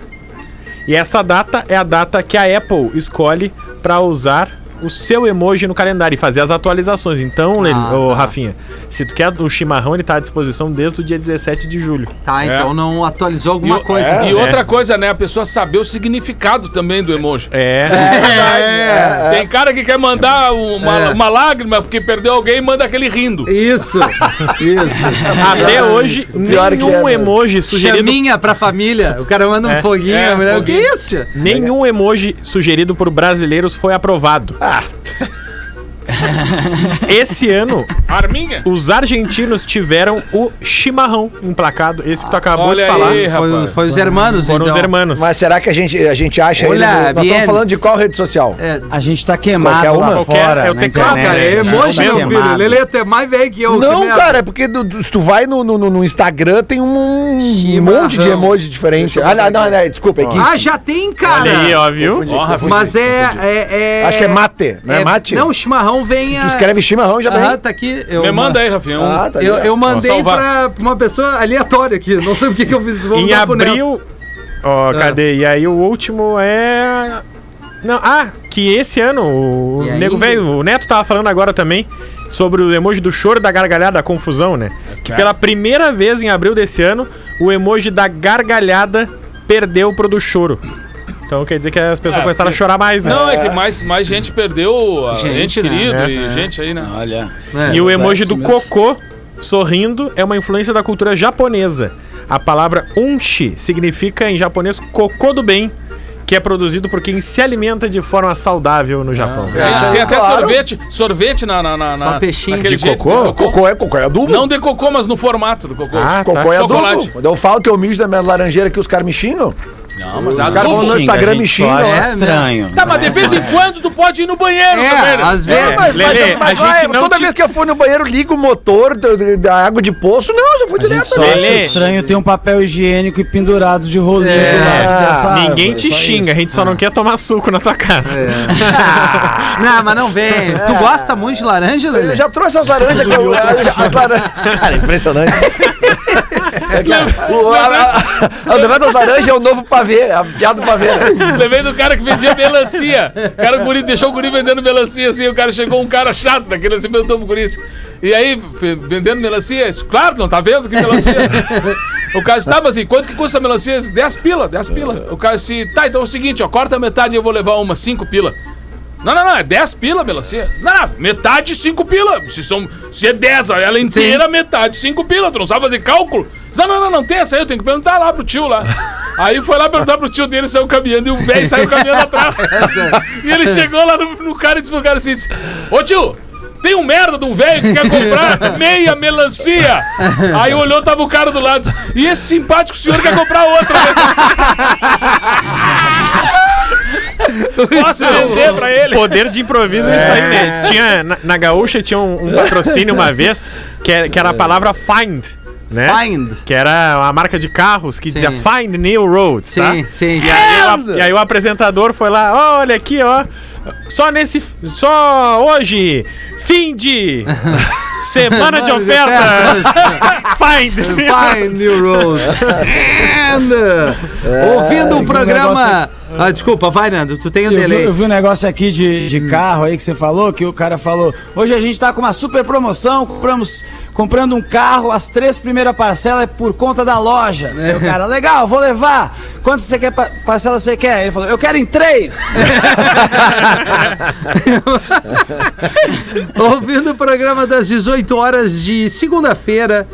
E essa data é a data que a Apple escolhe para usar o seu emoji no calendário e fazer as atualizações. Então, Ah, ô, tá. Rafinha, se tu quer o chimarrão, ele tá à disposição desde o dia 17 de julho. Tá, então não atualizou E, alguma o- coisa. e outra coisa, né? A pessoa saber o significado também do emoji. É. É, Tem cara que quer mandar uma, É. uma lágrima porque perdeu alguém e manda aquele rindo. Isso, isso. Até hoje, pior é que nenhum é, né? emoji sugerido Chaminha pra família. O cara manda um É. foguinho. É, a mulher, o foguinho. que isso? tia? Nenhum emoji sugerido por brasileiros foi aprovado. Ah! Esse ano, Arminha? os argentinos tiveram o chimarrão emplacado, esse que tu acabou Olha de falar. aí, Foi, foi os hermanos, Foram então. os hermanos. Mas será que a gente, a gente acha Olha, ele... no- Nós estamos falando de qual rede social? É, A gente tá queimado Qualquer uma? lá Qualquer- fora. é o teclado, internet. cara, é É, emoji, é meu queimado. filho. Lele é mais velho que eu. que Não, merda. cara, é porque do- do- se tu vai no, no, no- Instagram, tem um Chimarrão. monte de emoji diferente. Ah, não, não, não, desculpa, é. Ah, já tem, cara. Olha aí, ó, viu? Confundi, confundi, Mas é, confundi. é, é- Acho que é mate, não é mate? Não, o chimarrão vem. Tu escreve chimarrão já vem. tá aqui. Eu Me manda aí, Rafinha. um- Ah, tá Eu, eu mandei pra uma pessoa aleatória aqui. Não sei o que, que eu fiz. Vou Em abril. Ó, cadê? E aí o último é. Não, ah, que esse ano o aí, nego velho, o Neto tava falando agora também sobre o emoji do choro, da gargalhada, da confusão, né? Que pela primeira vez em abril desse ano, o emoji da gargalhada perdeu pro do choro. Então quer dizer que as pessoas É, começaram a chorar mais, né? Não, é que mais, mais gente perdeu a Gente, gente, né? querido É, e é. gente aí, né? Olha. É, E o emoji isso do cocô sorrindo é uma influência da cultura japonesa. A palavra unchi significa em japonês cocô do bem, que é produzido por quem se alimenta de forma saudável no Japão. Tem, Ah, tem até claro. sorvete, sorvete na, na, na, Só na peixinho. naquele De cocô? né? Cocô é, cocô é adubo. Não de cocô, mas no formato do cocô. Ah, Cocô é tá. adubo. Chocolate. Quando eu falo que eu mijo da minha laranjeira que os caras me xingam, Não, mas é os caras vão no Instagram me xingam. É, estranho. Tá, mas de vez em quando tu pode ir no banheiro É, também, né? às vezes. mas, Lelê, mas, mas a gente toda te- vez que eu for no banheiro, ligo o motor da água de poço. Não, eu já fui direto só Lelê. estranho ter um papel higiênico e pendurado de rolinho É. Ninguém árvore, te xinga, isso. a gente só não quer tomar suco na tua casa. Não, mas não vem. Tu gosta muito de laranja, Lelê? Eu já trouxe as laranjas que eu. As laranjas. Cara, impressionante. O, a, a, a negócio das laranjas é o novo pavê, é a piada do pavê. né? Levei do cara que vendia melancia. O cara, o guri, deixou o guri vendendo melancia assim. O cara chegou, um cara chato daquele assim, perguntou pro guri. E aí, vendendo melancia? Claro, não tá vendo que melancia. o cara disse, tá, mas assim, quanto que custa a melancia? Eu disse, 10 pila, 10 pila. O cara disse, tá, então é o seguinte, ó, corta metade e eu vou levar uma, 5 pila. Não, não, não, é 10 pila melancia. Não, não, metade 5 pila. Se, são, se é 10, ela inteira, metade 5 pila. Tu não sabe fazer cálculo? Não, não, não, não tem essa aí, eu tenho que perguntar lá pro tio lá. Aí foi lá perguntar pro tio dele, saiu caminhando e o velho saiu caminhando atrás. e ele chegou lá no, no cara e disse pro cara assim: disse, Ô tio, tem um merda de um velho que quer comprar meia melancia. Aí olhou, tava o cara do lado disse, e esse simpático senhor quer comprar outra. Posso vender pra ele? Poder de improviso é isso aí, né? Tinha, na, na Gaúcha tinha um, um patrocínio uma vez que era, que era a palavra find, né? Find. Que era uma marca de carros que dizia Sim. Find New Roads, tá? Sim, sim. E aí, o, e aí o apresentador foi lá, olha aqui, ó. Só nesse. Só hoje, fim de. Semana de ofertas. Find. Find New Road. And, uh, ouvindo o um programa. Ah, desculpa, vai, Nando. Tu tem um Eu vi, delay. eu vi um negócio aqui de, de carro aí que você falou, que o cara falou, hoje a gente tá com uma super promoção, compramos, comprando um carro, as três primeiras parcelas é por conta da loja. Aí o cara, legal, vou levar. Quanto você quer, pa- parcela você quer? Ele falou, eu quero em três. Ouvindo o programa das 18 horas de segunda-feira.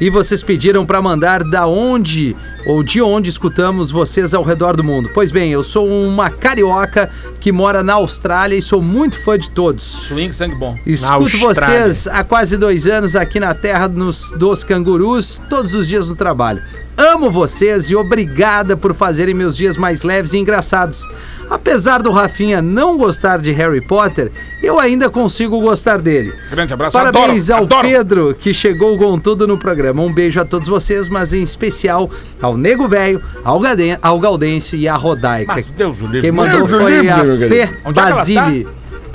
E vocês pediram pra mandar da onde ou de onde escutamos vocês ao redor do mundo. Pois bem, eu sou uma carioca que mora na Austrália e sou muito fã de todos. Swing, sangue bom. Escuto vocês há quase dois anos aqui na terra nos, dos cangurus, todos os dias no trabalho. Amo vocês e obrigada por fazerem meus dias mais leves e engraçados. Apesar do Rafinha não gostar de Harry Potter, eu ainda consigo gostar dele. Grande abraço, Parabéns adoro, ao adoro. Pedro, que chegou com tudo no programa. Um beijo a todos vocês, mas em especial ao Nego Velho, ao, ao Gaudêncio e à Rodaica. Mas Deus o livre. Quem mandou Deus foi livre, a. Fê é ela Basile.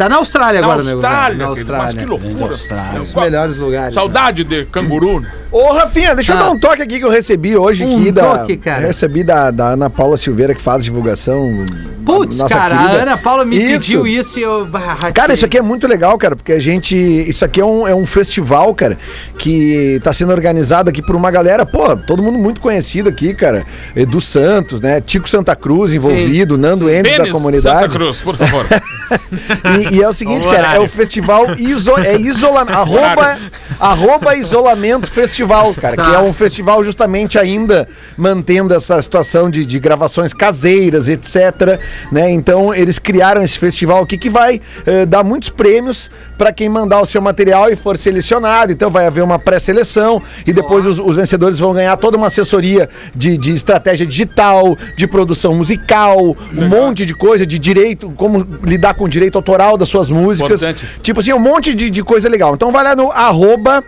Tá na Austrália Na agora. Austrália, Na querido, mas que Austrália. loucura. Austrália. Os melhores lugares. Saudade de canguru, né? Ô, Rafinha, deixa eu Ah. dar um toque aqui que eu recebi hoje Um aqui da. toque, cara. eu Recebi da, da Ana Paula Silveira, que faz divulgação. Putz, cara, querida. a Ana Paula me Isso. pediu isso e eu. Cara, isso aqui é muito legal, cara, porque a gente. Isso aqui é um, é um festival, cara, que tá sendo organizado aqui por uma galera, pô, todo mundo muito conhecido aqui, cara. Edu Santos, né? Tico Santa Cruz envolvido, Nando Endes da Pênis, Santa comunidade. Cruz, por favor. E, é o seguinte, cara, é o festival iso, é isolamento. Arroba, arroba isolamento festival, cara. Tá. Que é um festival justamente ainda mantendo essa situação de, de gravações caseiras, etc. Né? Então eles criaram esse festival aqui que vai eh, dar muitos prêmios para quem mandar o seu material e for selecionado. Então vai haver uma pré-seleção e depois os, os vencedores vão ganhar toda uma assessoria de, de estratégia digital, de produção musical, um monte de coisa, de direito, como lidar com o direito autoral das suas músicas. Importante. Tipo assim, um monte de, de coisa legal. Então vai lá no arroba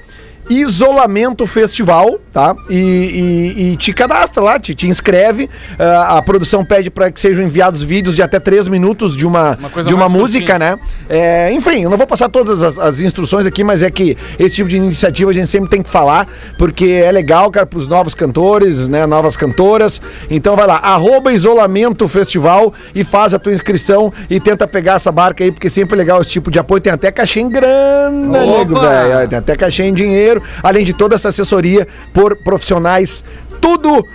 Isolamento Festival, tá? E, e- e te cadastra lá, te, te inscreve. Ah, a produção pede para que sejam enviados vídeos de até três minutos de uma, Uma de uma música, né? É, enfim, eu não vou passar todas as, as instruções aqui, mas é que esse tipo de iniciativa a gente sempre tem que falar, porque é legal, cara, pros novos cantores, né? Novas cantoras. Então vai lá, arroba Isolamento Festival e faz a tua inscrição e tenta pegar essa barca aí, porque sempre é legal esse tipo de apoio. Tem até cachê em grana, nego, velho. Tem até cachê em dinheiro, além de toda essa assessoria por profissionais, tudo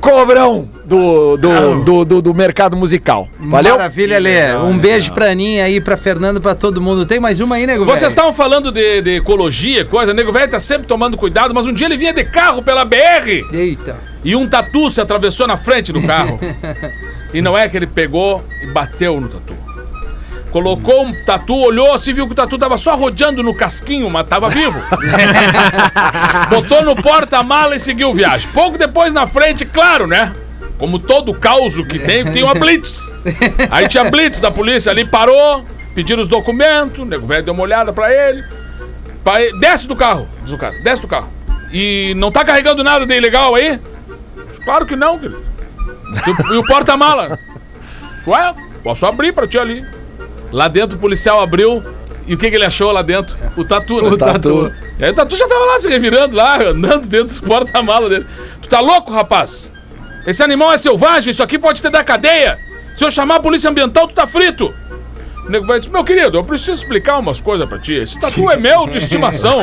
cobrão do, do, do, do- do mercado musical. Valeu? Maravilha, Lê. Um beijo pra Aninha aí, pra Fernando, pra todo mundo. Tem mais uma aí, nego? Vocês velho? estavam falando de, de ecologia, coisa, o nego velho tá sempre tomando cuidado, mas um dia ele vinha de carro pela BR Eita. e um tatu se atravessou na frente do carro. e não é que ele pegou e bateu no tatu. Colocou um tatu, olhou assim, viu que o tatu tava só rodeando no casquinho, mas tava vivo. Botou no porta-mala e seguiu viagem. Pouco depois na frente, claro, né? Como todo caos que tem, tem uma blitz. Aí tinha blitz da polícia ali, parou, pediram os documentos, o nego velho deu uma olhada pra ele. Pra ele- Desce do carro, diz o cara, desce do carro. E não tá carregando nada de ilegal aí? Claro que não, querido. E o, e o porta-mala? Ué, posso abrir pra ti ali. Lá dentro o policial abriu. E o que, que ele achou lá dentro? O tatu, né? O tatu. E aí o tatu já tava lá se revirando, lá, andando dentro do porta-mala dele. Tu tá louco, rapaz? Esse animal é selvagem, isso aqui pode te dar cadeia. Se eu chamar a polícia ambiental, tu tá frito. O nego vai dizer, meu querido, eu preciso explicar umas coisas pra ti. Esse tatu é meu de estimação.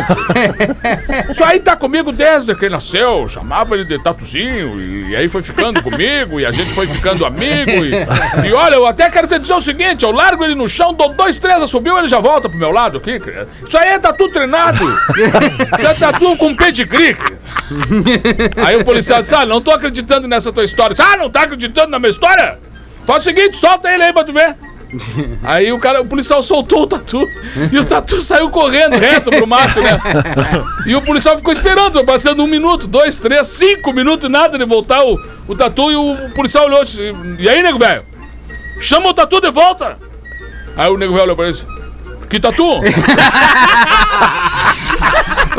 Isso aí tá comigo desde que ele nasceu. Chamava ele de tatuzinho. E, e aí foi ficando comigo. E a gente foi ficando amigo. E, e olha, eu até quero te dizer o seguinte: eu largo ele no chão, dou dois, três, subiu, ele já volta pro meu lado aqui. Isso aí é tatu treinado. Isso é tatu com pedigree. Aí o policial disse: Ah, não tô acreditando nessa tua história. Disse, ah, não tá acreditando na minha história? Faz o seguinte, solta ele aí pra tu ver. Aí o cara, o policial soltou o tatu e o tatu saiu correndo reto pro mato, né? E o policial ficou esperando, passando um minuto, dois, três, cinco minutos, nada de voltar o, o tatu e o policial olhou e E aí, nego velho? Chama o tatu de volta! Aí o nego velho olhou pra ele e Que tatu?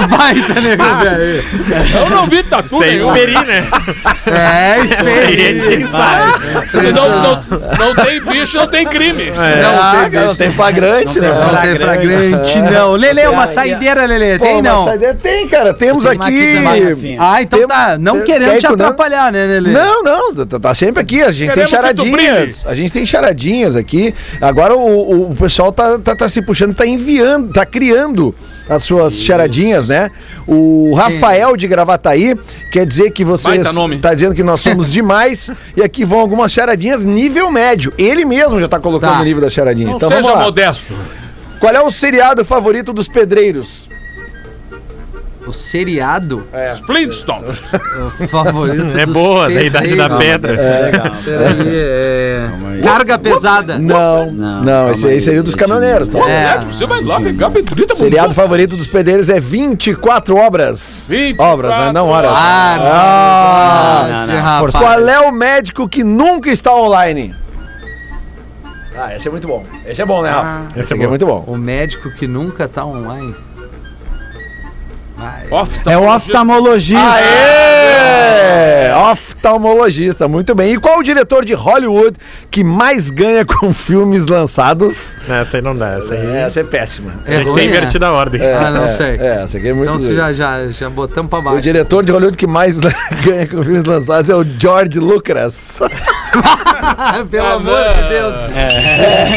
Baita, nego, velho. Eu não vi tatu é nenhum. esperi, né? É, Isso aí é de quem sabe. Não, não, não tem bicho, não tem crime. Não, Ah, tem, não tem flagrante, né? não tem flagrante, não. Lele, uma saideira, Lele. Tem, uma não? saideira- Tem, cara. Temos Tem uma aqui. Ah, então Tem- tá. Não tem- querendo quer te com- atrapalhar, né, Lele? Não, não, tá, tá sempre aqui. A gente Queremos tem charadinhas. A gente tem charadinhas aqui. Agora o, o- o pessoal tá, tá, tá se puxando, tá enviando, tá criando as suas charadinhas, né? O Rafael de Gravataí quer dizer que vocês. Baita nome. Tá dizendo que nós somos demais. e aqui vão algumas charadinhas nível médio. Ele mesmo já tá colocando Tá. o nível das charadinhas. Não então seja vamos lá. modesto. Qual é o seriado favorito dos pedreiros? O seriado, Flintstones. o favorito É dos boa, da idade da pedreiros. pedra. Isso é legal. Peraí, é... aí. Carga pesada. Não, Não, não, esse aí seria dos caminhoneiros, tá? É. É, você vai lá pegar pedrita Seriado favorito dos pedreiros é 24 obras. 24 obras, né? Não horas. Ah, não. Ah, não, não. rapaz. Qual é o médico que nunca está online? Ah, esse é muito bom. Esse é bom, né, Rafa? esse esse é aqui é bom. muito bom. O médico que nunca tá online. É o oftalmologista. Aê! Oftalmologista, muito bem. E qual o diretor de Hollywood que mais ganha com filmes lançados? Essa aí não dá, essa aí. Essa é péssima. É Tinha que ruim, ter é? invertido a ordem. Ah, não é, sei. É, essa aqui é muito Então se já, já, já botamos pra O baixo. diretor de Hollywood que mais ganha com filmes lançados é o George Lucas. Pelo Ah, amor não. de Deus.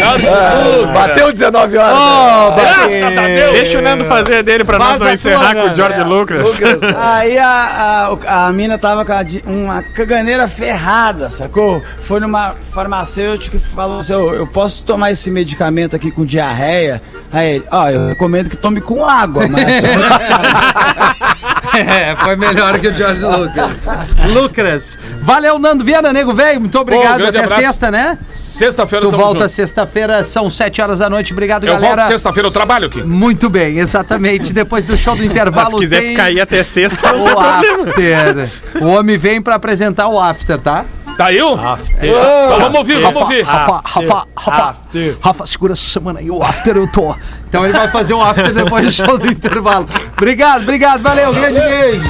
Ah, Bateu 19 horas. Oh, né? Graças a Deus! Deixa o Nando fazer dele pra nós Faz não encerrar tua, com o George Nando. Lucas. Lucas. Aí a, a, a mina tava com uma caganeira ferrada, sacou? Foi numa farmacêutica e falou assim: "Ô, eu posso tomar esse medicamento aqui com diarreia? Aí ele, ó, eu recomendo que tome com água, mas a senhora que sabe." É, foi melhor que o George Lucas. Lucas. Valeu, Nando Viana, nego velho. Muito obrigado. Até abraço. sexta, né? Sexta-feira Tu volta sexta-feira, são sete horas da noite. Obrigado, Eu galera. volto sexta-feira, eu trabalho aqui. Muito bem, exatamente. Depois do show do Mas intervalo se quiser tem ficar aí até sexta, o after. O homem vem pra apresentar o after, tá? Tá eu? Então vamos ouvir, vamos ouvir. Rafa, Rafa, Rafa, Rafa, segura essa semana aí, o after eu tô. Então ele vai fazer o after depois do show do intervalo. Obrigado, obrigado, valeu, grande beijo.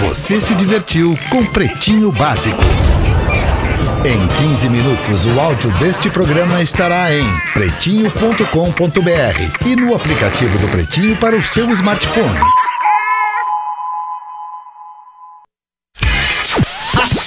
Você se divertiu com Pretinho Básico. Em 15 minutos, o áudio deste programa estará em pretinho.com.br e no aplicativo do Pretinho para o seu smartphone.